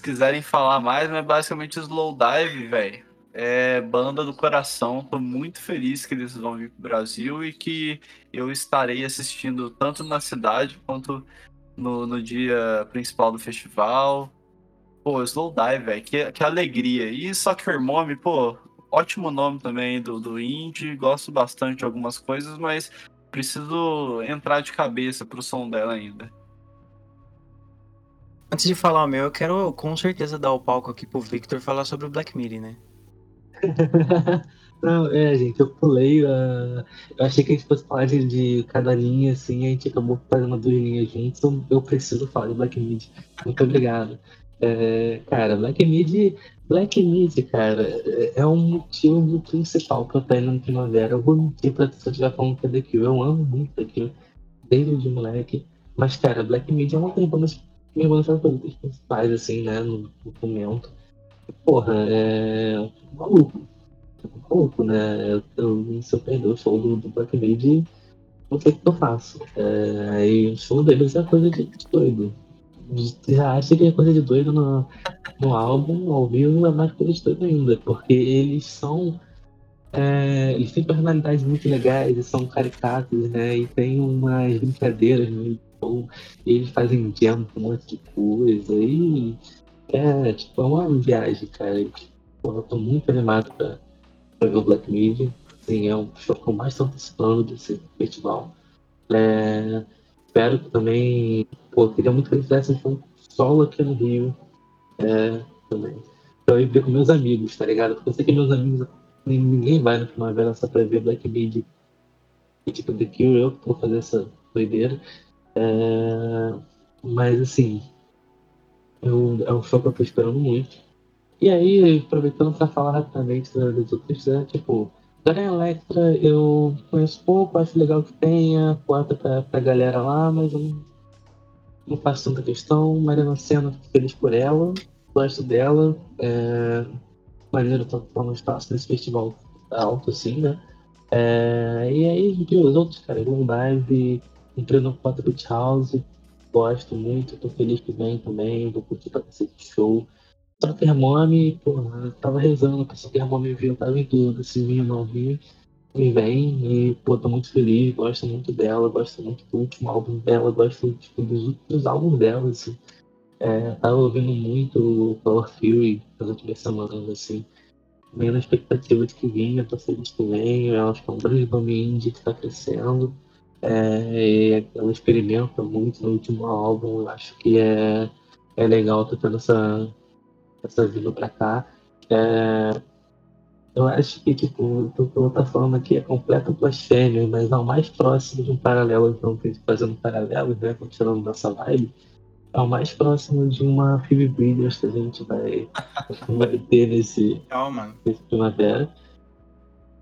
Se quiserem falar mais, mas basicamente Slowdive, velho. É banda do coração. Tô muito feliz que eles vão vir pro Brasil e que eu estarei assistindo tanto na cidade quanto no, no dia principal do festival. Pô, Slowdive, velho, que, que alegria. E Soccer Mommy, pô, ótimo nome também do, do indie. Gosto bastante de algumas coisas, mas preciso entrar de cabeça pro som dela ainda. Antes de falar o meu, eu quero com certeza dar o palco aqui pro Victor falar sobre o Black Midi, né? Não, é, gente, eu pulei. Uh, eu achei que a gente fosse falar de, de cada linha, assim, a gente acabou fazendo duas linhas juntas, então eu preciso falar de Black Midi. Muito obrigado. É, cara, Black Midi, Black Midi, cara, é um motivo principal pra eu estar indo no Primavera. Eu vou mentir pra se eu estiver falando que é The Cure. Eu amo muito The Cure, desde de moleque. Mas, cara, Black Midi é uma das bandas, minha banda favoritas principais, assim, né, no, momento. Porra, é maluco pouco, né? Eu, se eu perder o show do, do Black Midi, não sei o que eu faço. É, aí o show deles é coisa de doido. Já acha que é coisa de doido no, no álbum, ao vivo é mais coisa de doido ainda, porque eles são. É, eles têm personalidades muito legais, eles são caricatos, né? E tem umas brincadeiras no então, eles fazem jam um monte de coisa. E é, tipo, é uma viagem, cara. Eu tô muito animado pra, para ver o Black Midi. Sim, é um show que eu mais estou participando desse festival. É, espero que também. Pô, queria muito que ele fizesse um solo aqui no Rio. É, também. Então eu ia ver com meus amigos, tá ligado? Porque eu sei que meus amigos. Ninguém vai no Primavera só pra ver Black Midi e tipo The Cure, eu que vou fazer essa doideira. É, mas assim, eu, é um show que eu tô esperando muito. E aí, aproveitando para falar rapidamente dos outros, né, tipo, Dora Electra eu conheço pouco, acho legal que tenha, bota pra, pra galera lá, mas eu não, não faço tanta questão. Mariana Senna, feliz por ela, gosto dela. É, maneiro tá, tá no espaço nesse festival alto, assim, né? É, e aí, os outros, cara, Long Dive, entrei no Beach House, gosto muito, tô feliz que vem também, vou curtir pra esse show. Super Mommy, porra, eu tava rezando pra Super Mommy vir, tava em dúvida se vinha ou não vinha. E vem, e pô, tô muito feliz, gosto muito dela, gosto muito do último álbum dela, gosto tipo, dos outros álbuns dela, assim. É, tava ouvindo muito o Power Fury nas últimas semanas, assim. Meio na expectativa de que vinha, tô feliz que vem, eu acho que é um grande nome indie que tá crescendo. É, ela experimenta muito no último álbum, eu acho que é, é legal ter tendo essa, essa vindo pra cá. É, eu acho que, tipo, o que eu tá falando aqui é completo blasfêmia, mas ao mais próximo de um paralelo, então, que a gente fazendo paralelo, né, continuando nossa vibe, é o mais próximo de uma Phoebe Bridgers que a gente vai, vai ter nesse, Calma. nesse primavera.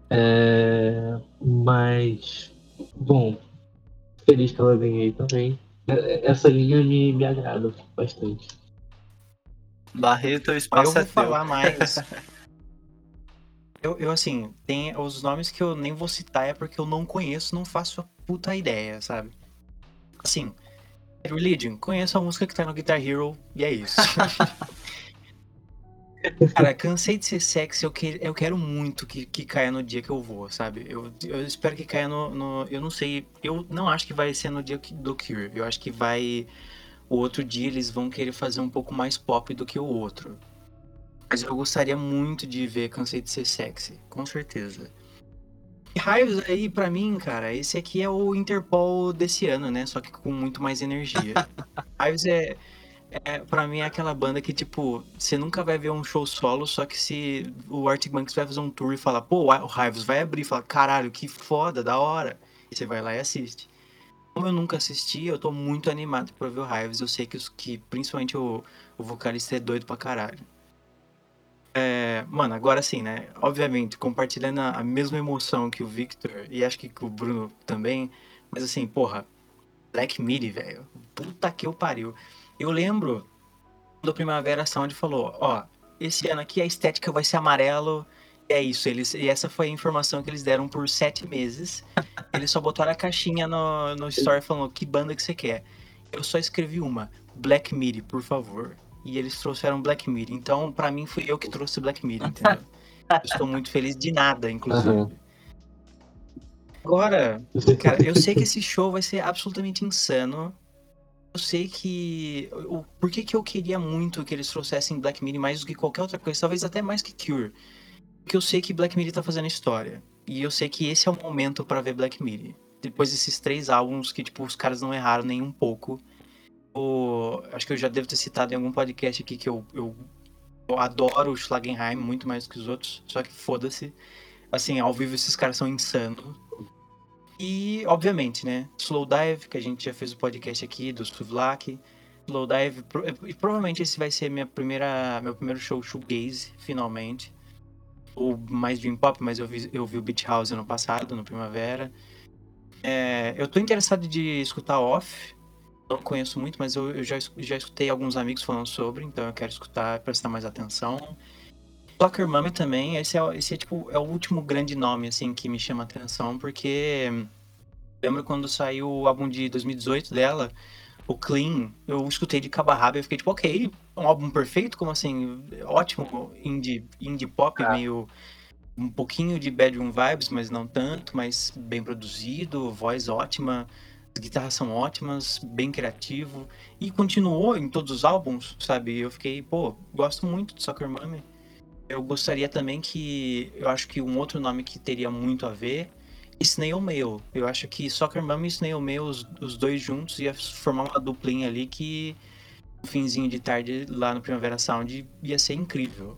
É, mas, bom, feliz que ela venha aí também. É, essa linha me, me agrada bastante. Barreto, o espaço eu vou é falar mais. eu, eu, assim, tem os nomes que eu nem vou citar é porque eu não conheço, não faço a puta ideia, sabe? Assim, Religion, conheço a música que tá no Guitar Hero e é isso. Cara, cansei de ser sexy, eu, que, eu quero muito que, que caia no dia que eu vou, sabe? Eu, eu espero que caia no, no, Eu não sei, eu não acho que vai ser no dia do Cure. Eu acho que vai o outro dia eles vão querer fazer um pouco mais pop do que o outro. Mas eu gostaria muito de ver Cansei de Ser Sexy, com certeza. E Raios aí, para mim, cara, esse aqui é o Interpol desse ano, né? Só que com muito mais energia. Raios é, é, pra mim, é aquela banda que, tipo, você nunca vai ver um show solo, só que se o Arctic Monkeys vai fazer um tour e falar, pô, o Raios vai abrir, fala, caralho, que foda, da hora. E você vai lá e assiste. Como eu nunca assisti, eu tô muito animado pra ver o Hives. Eu sei que, os, que principalmente o, o vocalista é doido pra caralho. É, mano, agora sim, né? Obviamente, compartilhando a mesma emoção que o Victor e acho que o Bruno também. Mas assim, porra, Black Midi, velho. Puta que eu pariu. Eu lembro do Primavera Sound falou: ó, esse ano aqui a estética vai ser amarelo É isso, eles, e essa foi a informação que eles deram por sete meses. Eles só botaram a caixinha no, no store falando que banda que você quer. Eu só escrevi uma, Black Midi, por favor. E eles trouxeram Black Midi. Então, para mim, fui eu que trouxe Black Midi, entendeu? Eu estou muito feliz de nada, inclusive. Uhum. Agora, cara, eu sei que esse show vai ser absolutamente insano. Sei que. O, por que, que eu queria muito que eles trouxessem Black Midi mais do que qualquer outra coisa? Talvez até mais que Cure. Porque eu sei que Black Midi tá fazendo história. E eu sei que esse é o momento para ver Black Midi. Depois desses três álbuns que, tipo, os caras não erraram nem um pouco. O, acho que eu já devo ter citado em algum podcast aqui que eu, eu, eu adoro o Schlagenheim muito mais que os outros. Só que foda-se. Assim, ao vivo esses caras são insanos. E, obviamente, né? Slowdive, que a gente já fez o podcast aqui, do Suvlak. Slowdive, e provavelmente esse vai ser minha primeira, meu primeiro show shoegaze, finalmente ou mais Dream Pop, mas eu vi, eu vi o Beach House no passado, no Primavera. É, eu tô interessado de escutar Off. Não conheço muito, mas eu, eu, já, já escutei alguns amigos falando sobre, então eu quero escutar, prestar mais atenção. Soccer Mummy também, esse é, esse é tipo é o último grande nome assim que me chama atenção, porque lembro quando saiu o álbum de 2018 dela, o Clean, eu escutei de cabo a rabo e fiquei tipo, ok, um álbum perfeito, como assim, ótimo, indie, indie pop, ah. meio um pouquinho de bedroom vibes, mas não tanto, mas bem produzido, voz ótima, as guitarras são ótimas, bem criativo, e continuou em todos os álbuns, sabe? Eu fiquei, pô, gosto muito de Soccer Mommy. Eu gostaria também que, eu acho que um outro nome que teria muito a ver Snail Mail. Eu acho que Soccer Mom e Snail Mail, os, os, dois juntos, ia formar uma duplinha ali que no finzinho de tarde lá no Primavera Sound ia ser incrível.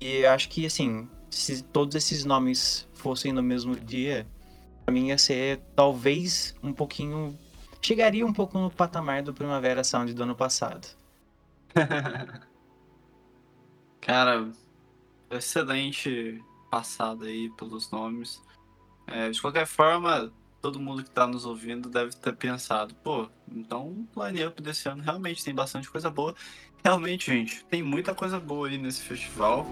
E eu acho que, assim, se todos esses nomes fossem no mesmo dia, pra mim ia ser talvez um pouquinho. Chegaria um pouco no patamar do Primavera Sound do ano passado. Cara, excelente passada aí pelos nomes. É, de qualquer forma, todo mundo que está nos ouvindo deve ter pensado, pô, então o line-up desse ano realmente tem bastante coisa boa. Realmente, gente, tem muita coisa boa aí nesse festival.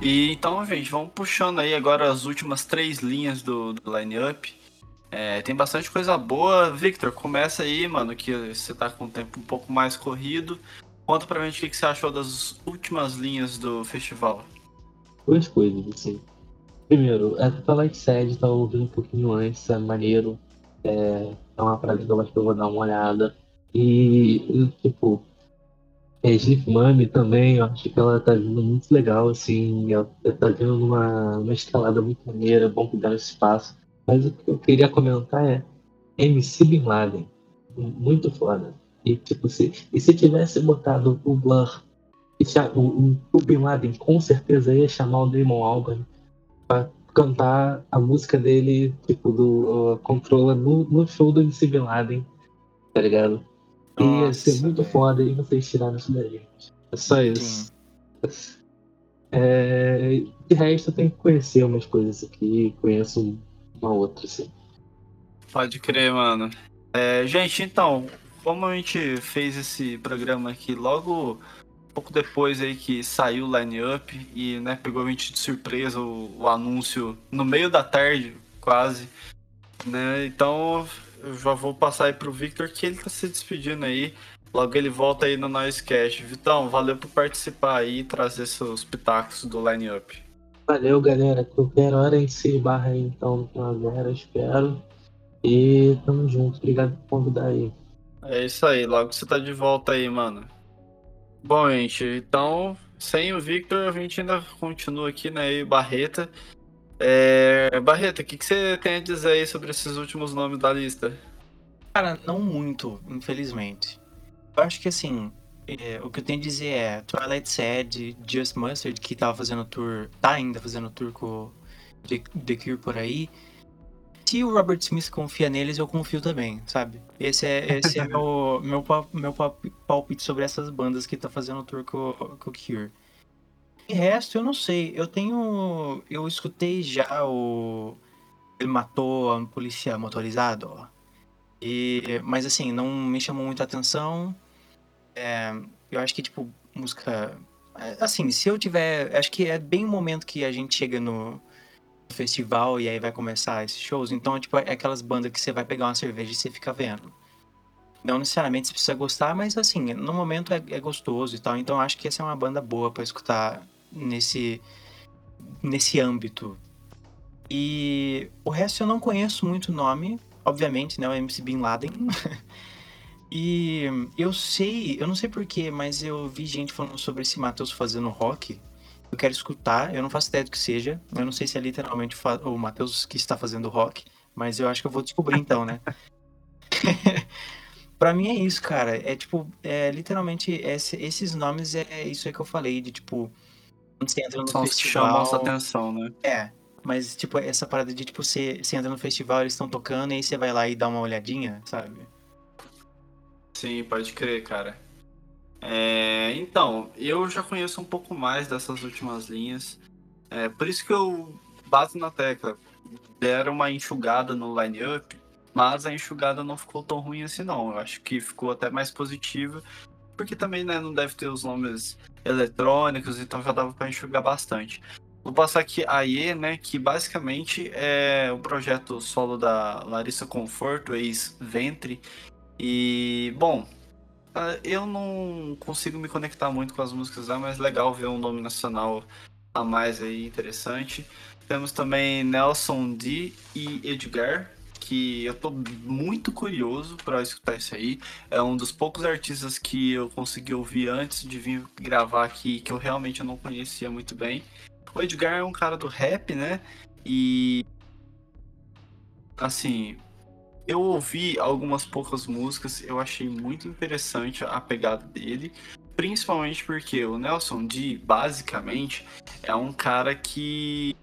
E então, gente, vamos puxando aí agora as últimas três linhas do, do line-up. É, tem bastante coisa boa. Victor, começa aí, mano, que você tá com o tempo um pouco mais corrido. Conta pra gente o que você achou das últimas linhas do festival. Duas coisas, assim. Primeiro, a Twilight Sad tava ouvindo um pouquinho antes, é maneiro. É, é uma parada que eu acho que eu vou dar uma olhada. E, tipo, é, Sleep Mummy também, eu acho que ela tá vindo muito legal, assim. Ela tá vindo numa, numa escalada muito maneira, bom que dá um espaço. Mas o que eu queria comentar é MC Bin Laden. Muito foda. E, tipo, se, e se tivesse botado o Blur, o, o, o Bin Laden com certeza ia chamar o Damon Albarn pra cantar a música dele, tipo, do uh, Controla no, no show do MC Bin Laden, tá ligado? E ia ser muito foda e vocês tiraram isso da gente. É só isso. É, de resto, eu tenho que conhecer umas coisas aqui, conheço uma outra, assim. Pode crer, mano. É, gente, então, como a gente fez esse programa aqui logo pouco depois aí que saiu o line-up e né, pegou a gente de surpresa o, o, anúncio no meio da tarde, quase. Né? Então eu já vou passar aí pro Victor que ele tá se despedindo aí. Logo ele volta aí no Noisecast. Vitão, valeu por participar aí e trazer seus pitacos do line-up. Valeu, galera. Qualquer hora em si barra aí, então na Primavera, espero. E tamo junto. Obrigado por convidar aí. É isso aí, logo você tá de volta aí, mano. Bom, gente, então, sem o Victor, a gente ainda continua aqui, né? E Barreta. É... Barreta, o que, que você tem a dizer aí sobre esses últimos nomes da lista? Cara, não muito, infelizmente. Eu acho que assim, é, o que eu tenho a dizer é Twilight Sad, Just Mustard, que tava fazendo tour, tá ainda fazendo tour com The, The Cure por aí se o Robert Smith confia neles, eu confio também, sabe? Esse é, esse é meu, meu, meu palpite sobre essas bandas que tá fazendo tour com, com o Cure. De resto, eu não sei. Eu tenho. Eu escutei já o. Ele matou um polícia motorizado, ó. E, mas assim, não me chamou muito a atenção. É, eu acho que, tipo, música. é, Assim, se eu tiver. Acho que é bem o momento que a gente chega no festival e aí vai começar esses shows. Então, tipo, é aquelas bandas que você vai pegar uma cerveja e você fica vendo. Não necessariamente você precisa gostar, mas assim, no momento é, é gostoso e tal. Então, acho que essa é uma banda boa pra escutar nesse, nesse âmbito. E o resto eu não conheço muito nome, obviamente, né? O MC Bin Laden. e eu sei, eu não sei porquê, mas eu vi gente falando sobre esse Matheus fazendo rock. Eu quero escutar, eu não faço ideia do que seja. Eu não sei se é literalmente o Matheus que está fazendo rock, mas eu acho que eu vou descobrir então, né? Pra mim é isso, cara. É tipo, é literalmente esse- esses nomes é isso aí que eu falei, de tipo, quando você entra no São que chamam a festival. atenção, né? É, mas tipo, essa parada de tipo, você, você entra no festival, eles estão tocando, e aí você vai lá e dá uma olhadinha, sabe? Sim, pode crer, cara. É, então, eu já conheço um pouco mais dessas últimas linhas. É, por isso que eu bato na tecla. Deram uma enxugada no line-up, mas a enxugada não ficou tão ruim assim, não. Eu acho que ficou até mais positiva, porque também né, não deve ter os nomes eletrônicos, então já dava pra enxugar bastante. Vou passar aqui a E, né, que basicamente é o projeto solo da Larissa Conforto, ex-Ventre. E, bom, ah, Eu não consigo me conectar muito com as músicas lá, mas legal ver um nome nacional a mais aí, interessante. Temos também Nelson D e Edgar, que eu tô muito curioso para escutar isso aí. É um dos poucos artistas que eu consegui ouvir antes de vir gravar aqui, que eu realmente não conhecia muito bem. O Edgar é um cara do rap, né? E assim, eu ouvi algumas poucas músicas, eu achei muito interessante a pegada dele, principalmente porque o Nelson D, basicamente, é um cara que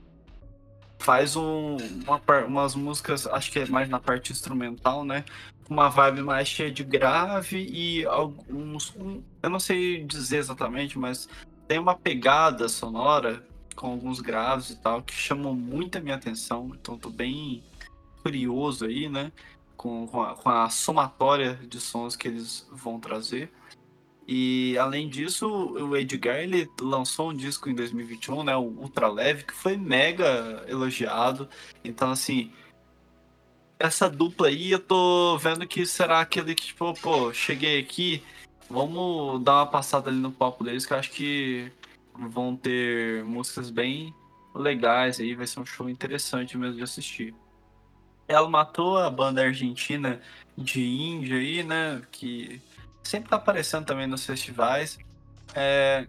faz um, uma umas músicas, acho que é mais na parte instrumental, né? Uma vibe mais cheia de grave e alguns. um- eu não sei dizer exatamente, mas tem uma pegada sonora com alguns graves e tal que chamam muito a minha atenção, então tô bem curioso aí, né? Com, com, a, com a somatória de sons que eles vão trazer. E além disso, o Edgar ele lançou um disco em 2021, né? O Ultra Leve, que foi mega elogiado. Então, assim, essa dupla aí eu tô vendo que será aquele que, tipo, pô, cheguei aqui, vamos dar uma passada ali no palco deles, que eu acho que vão ter músicas bem legais aí, vai ser um show interessante mesmo de assistir. Ela matou a banda argentina de Índia aí, né? Que sempre tá aparecendo também nos festivais. É,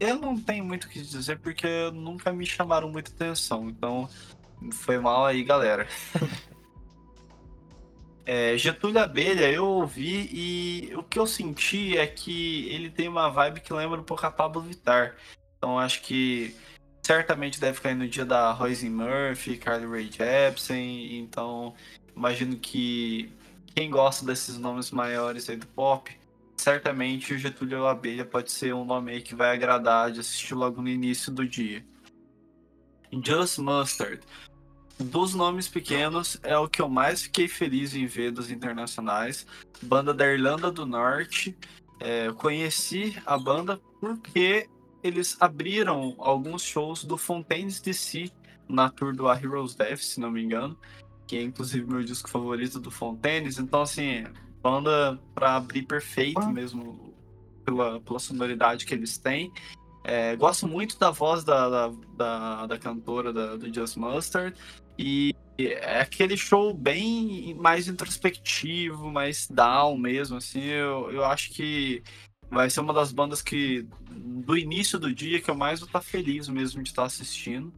eu não tenho muito o que dizer porque nunca me chamaram muita atenção. Então, foi mal aí, galera. É, Getúlio Abelha, eu ouvi e o que eu senti é que ele tem uma vibe que lembra um pouco a Pablo Vittar. Então, acho que certamente deve cair no dia da Roisin Murphy, Carly Rae Jepsen. Então, imagino que quem gosta desses nomes maiores aí do pop, certamente o Getúlio Abelha pode ser um nome aí que vai agradar de assistir logo no início do dia. Just Mustard. Dos nomes pequenos, é o que eu mais fiquei feliz em ver dos internacionais. Banda da Irlanda do Norte. É, conheci a banda porque eles abriram alguns shows do Fontaines DC na tour do A Hero's Death, se não me engano, que é inclusive meu disco favorito do Fontaines. Então, assim, banda para abrir perfeito Ah. mesmo pela, pela sonoridade que eles têm. É, gosto muito da voz da, da, da, da cantora da, do Just Mustard. E é aquele show bem mais introspectivo, mais down mesmo, assim. Eu, eu acho que vai ser uma das bandas que, do início do dia, que eu mais vou estar feliz mesmo de estar assistindo.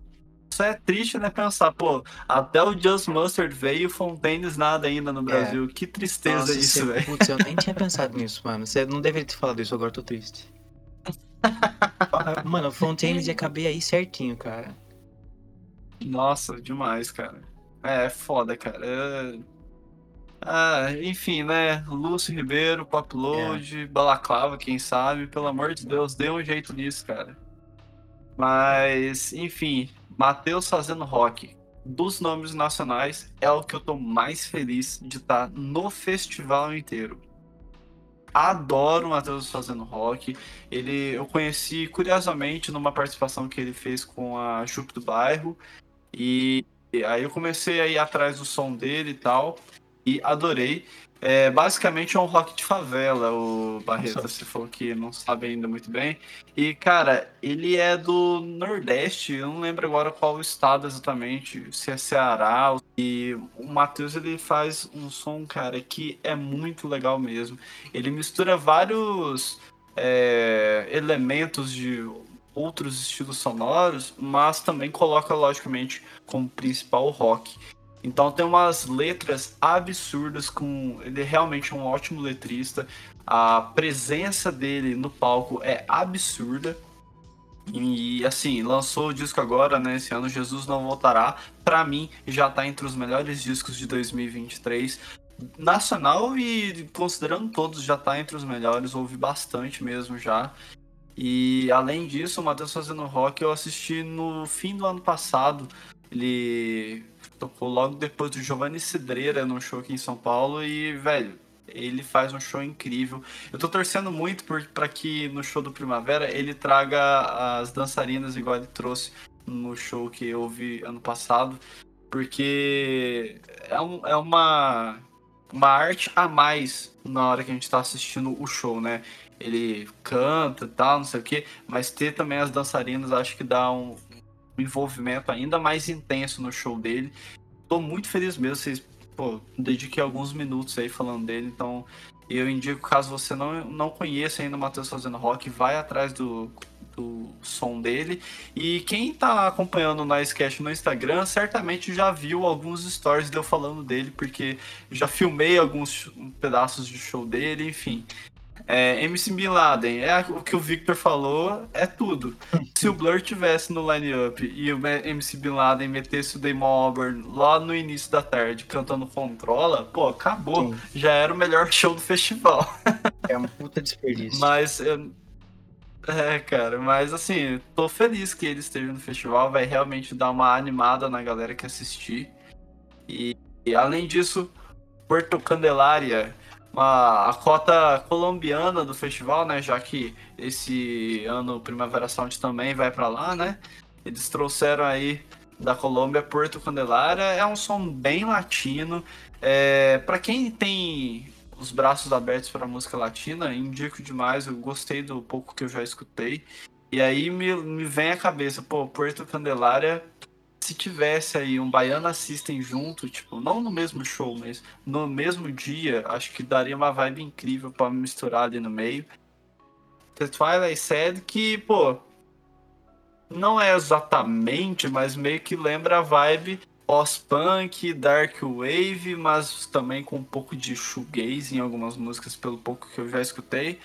Só é triste, né, pensar, pô, até o Just Mustard veio e o Fontaines nada ainda no Brasil. Que tristeza Nossa, isso, velho. Putz, eu nem tinha pensado nisso, mano. Você não deveria ter falado isso, agora eu tô triste. Mano, Fontaines ia caber aí certinho, cara. Nossa, demais, cara. É, é foda, cara. É- Ah, enfim, né? Lúcio Ribeiro, Popload, Balaclava, quem sabe. Pelo amor de Deus, dê um jeito nisso, cara. Mas, enfim, Matheus fazendo rock. dos nomes nacionais, é o que eu tô mais feliz de estar no festival inteiro. Adoro o Matheus fazendo rock. Ele, eu conheci curiosamente numa participação que ele fez com a Jupe do Bairro. E, e aí eu comecei a ir atrás do som dele e tal. E adorei. É, basicamente é um rock de favela, o Barreto, se for que não sabe ainda muito bem. E, cara, ele é do Nordeste, eu não lembro agora qual estado exatamente, se é Ceará. E o Matheus, ele faz um som, cara, que é muito legal mesmo. Ele mistura vários é, elementos de outros estilos sonoros, mas também coloca, logicamente, como principal rock. Então tem umas letras absurdas com ele é realmente um ótimo letrista. A presença dele no palco é absurda. E assim, lançou o disco agora, né? Esse ano Jesus não voltará. Para mim, já tá entre os melhores discos de 2023. Nacional e considerando todos, já tá entre os melhores. Ouvi bastante mesmo já. E além disso, o Matheus fazendo rock eu assisti no fim do ano passado. Ele tocou logo depois do Giovanni Cidreira no show aqui em São Paulo e, velho, ele faz um show incrível. Eu tô torcendo muito para que no show do Primavera ele traga as dançarinas igual ele trouxe no show que eu vi ano passado, porque é, um, é uma, uma arte a mais na hora que a gente tá assistindo o show, né? Ele canta e tal, não sei o que, mas ter também as dançarinas acho que dá um envolvimento ainda mais intenso no show dele. Tô muito feliz mesmo, vocês, pô, dediquei alguns minutos aí falando dele, então eu indico, caso você não, não conheça ainda o Matheus fazendo rock, vai atrás do, do som dele. E quem tá acompanhando o Nicecast no Instagram, certamente já viu alguns stories de eu falando dele, porque já filmei alguns pedaços de show dele, enfim. É, MC Bin Laden, é o que o Victor falou, é tudo. Se o Blur tivesse no line-up e o MC Bin Laden metesse o Damon Albarn lá no início da tarde cantando Controla, pô, acabou. Sim. Já era o melhor show do festival. É uma puta desperdício. Mas. É, cara, mas assim, tô feliz que ele esteja no festival, vai realmente dar uma animada na galera que assistir. E, e além disso, Porto Candelária uma, a cota colombiana do festival, né? Já que esse ano Primavera Sound também vai para lá, né? Eles trouxeram aí da Colômbia Porto Candelária. É um som bem latino. É, para quem tem os braços abertos para música latina, indico demais. Eu gostei do pouco que eu já escutei. E aí me, me vem à cabeça, pô, Porto Candelária se tivesse aí um Baiana System junto, tipo, não no mesmo show, mas no mesmo dia, acho que daria uma vibe incrível para misturar ali no meio. The Twilight Said que, pô, não é exatamente, mas meio que lembra a vibe pós-punk, dark wave, mas também com um pouco de shoegaze em algumas músicas, pelo pouco que eu já escutei.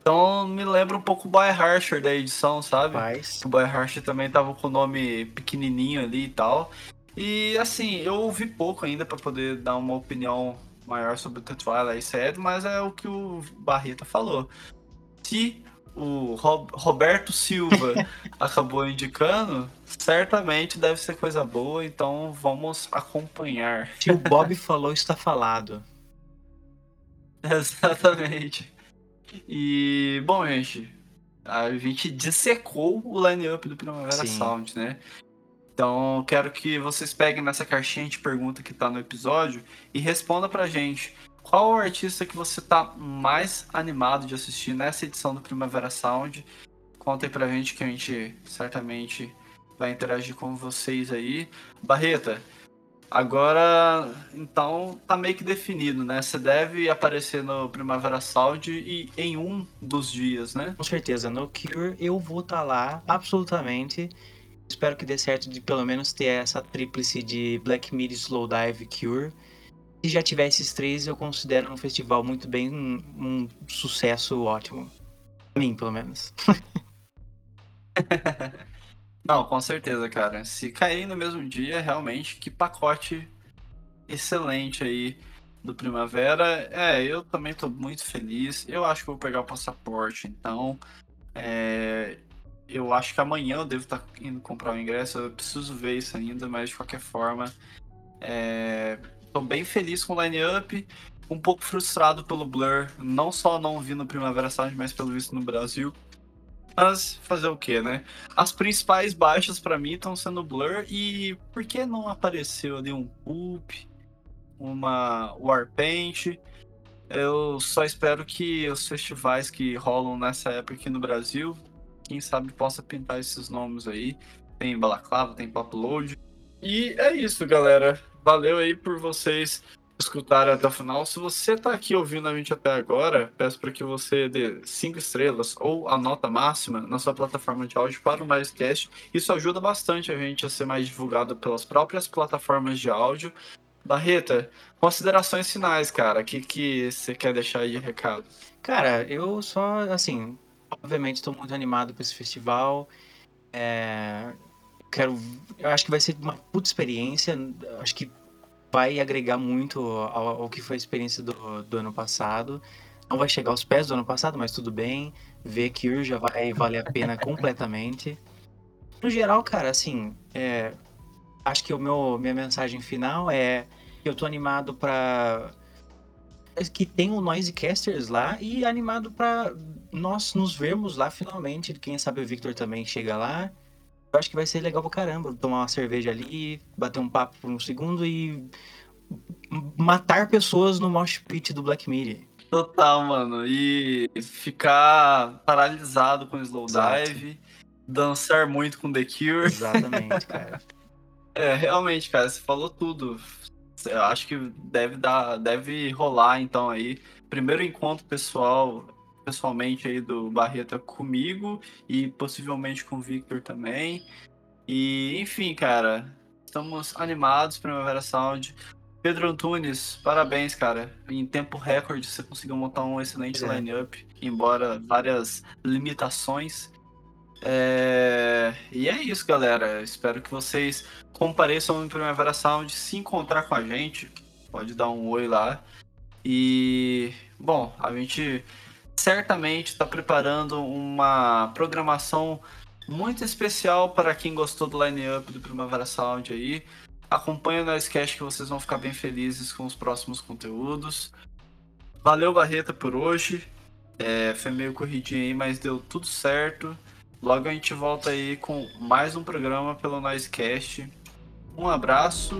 Então me lembra um pouco o Boy Harsher da edição, sabe? Mas... O Boy Harsher também tava com o nome pequenininho ali e tal. E assim, eu ouvi pouco ainda para poder dar uma opinião maior sobre o The Twilight Sad, mas é o que o Barreta falou. Se o Roberto Silva acabou indicando, certamente deve ser coisa boa, então vamos acompanhar. Se o Bob falou, está falado. Exatamente. E, bom, gente, a gente dissecou o line-up do Primavera Sim. Sound, né? Então, quero que vocês peguem nessa caixinha de pergunta que tá no episódio e responda pra gente qual o artista que você tá mais animado de assistir nessa edição do Primavera Sound. Conta aí pra gente que a gente certamente vai interagir com vocês aí. Barreta, Agora, então, tá meio que definido, né? Você deve aparecer no Primavera Sound e em um dos dias, né? Com certeza. No Cure eu vou estar tá lá, absolutamente. Espero que dê certo de pelo menos ter essa tríplice de Black Midi, Slow Dive Cure. Se já tiver esses três, eu considero um festival muito bem um, um sucesso ótimo. Pra mim, pelo menos. Não, com certeza, cara. Se cair no mesmo dia, realmente, que pacote excelente aí do Primavera. É, eu também tô muito feliz. Eu acho que vou pegar o passaporte, então. É, eu acho que amanhã eu devo estar tá indo comprar o ingresso. Eu preciso ver isso ainda, mas de qualquer forma. É... Tô bem feliz com o line-up. Um pouco frustrado pelo Blur. Não só não vi no Primavera Sound, mas pelo visto no Brasil. Mas fazer o que, né? As principais baixas para mim estão sendo Blur. E por que não apareceu ali um Pulp? Uma Warpaint? Eu só espero que os festivais que rolam nessa época aqui no Brasil quem sabe possa pintar esses nomes aí. Tem Balaclava, tem Popload. E é isso, galera. Valeu aí por vocês escutarem até o final. Se você tá aqui ouvindo a gente até agora, peço para que você dê cinco estrelas ou a nota máxima na sua plataforma de áudio para o MaisCast. Isso ajuda bastante a gente a ser mais divulgado pelas próprias plataformas de áudio. Barreta, considerações finais, cara. O que, que você quer deixar aí de recado? Cara, eu só, assim, Obviamente estou muito animado para esse festival. É, quero, eu acho que vai ser uma puta experiência. Acho que vai agregar muito ao, ao, que foi a experiência do, do ano passado. Não vai chegar aos pés do ano passado, mas tudo bem. Ver que já vai valer a pena completamente. No geral, cara, assim, é, acho que o meu minha mensagem final é eu tô animado para que tem o Noisecasters lá e animado para nós nos vermos lá finalmente. Quem sabe o Victor também chega lá. Eu acho que vai ser legal pra caramba. Tomar uma cerveja ali, bater um papo por um segundo e matar pessoas no mosh pit do Black Mirror. Total, mano. E ficar paralisado com o Slowdive, dançar muito com The Cure. Exatamente, cara. é, realmente, cara, você falou tudo. Eu acho que deve dar, deve rolar então aí. Primeiro encontro pessoal, pessoalmente aí do Barreta comigo e possivelmente com o Victor também. E enfim, cara, estamos animados Primavera Sound. Pedro Antunes, parabéns, cara. Em tempo recorde você conseguiu montar um excelente é. line-up, embora várias limitações. É... E é isso, galera. Espero que vocês compareçam no Primavera Sound, se encontrar com a gente. Pode dar um oi lá. E, bom, a gente certamente está preparando uma programação muito especial para quem gostou do line-up do Primavera Sound aí. Acompanhe o Noisecast que vocês vão ficar bem felizes com os próximos conteúdos. Valeu, Barreta, por hoje. É, foi meio corridinho aí, mas deu tudo certo. Logo a gente volta aí com mais um programa pelo Noisecast. Um abraço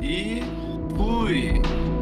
e fui!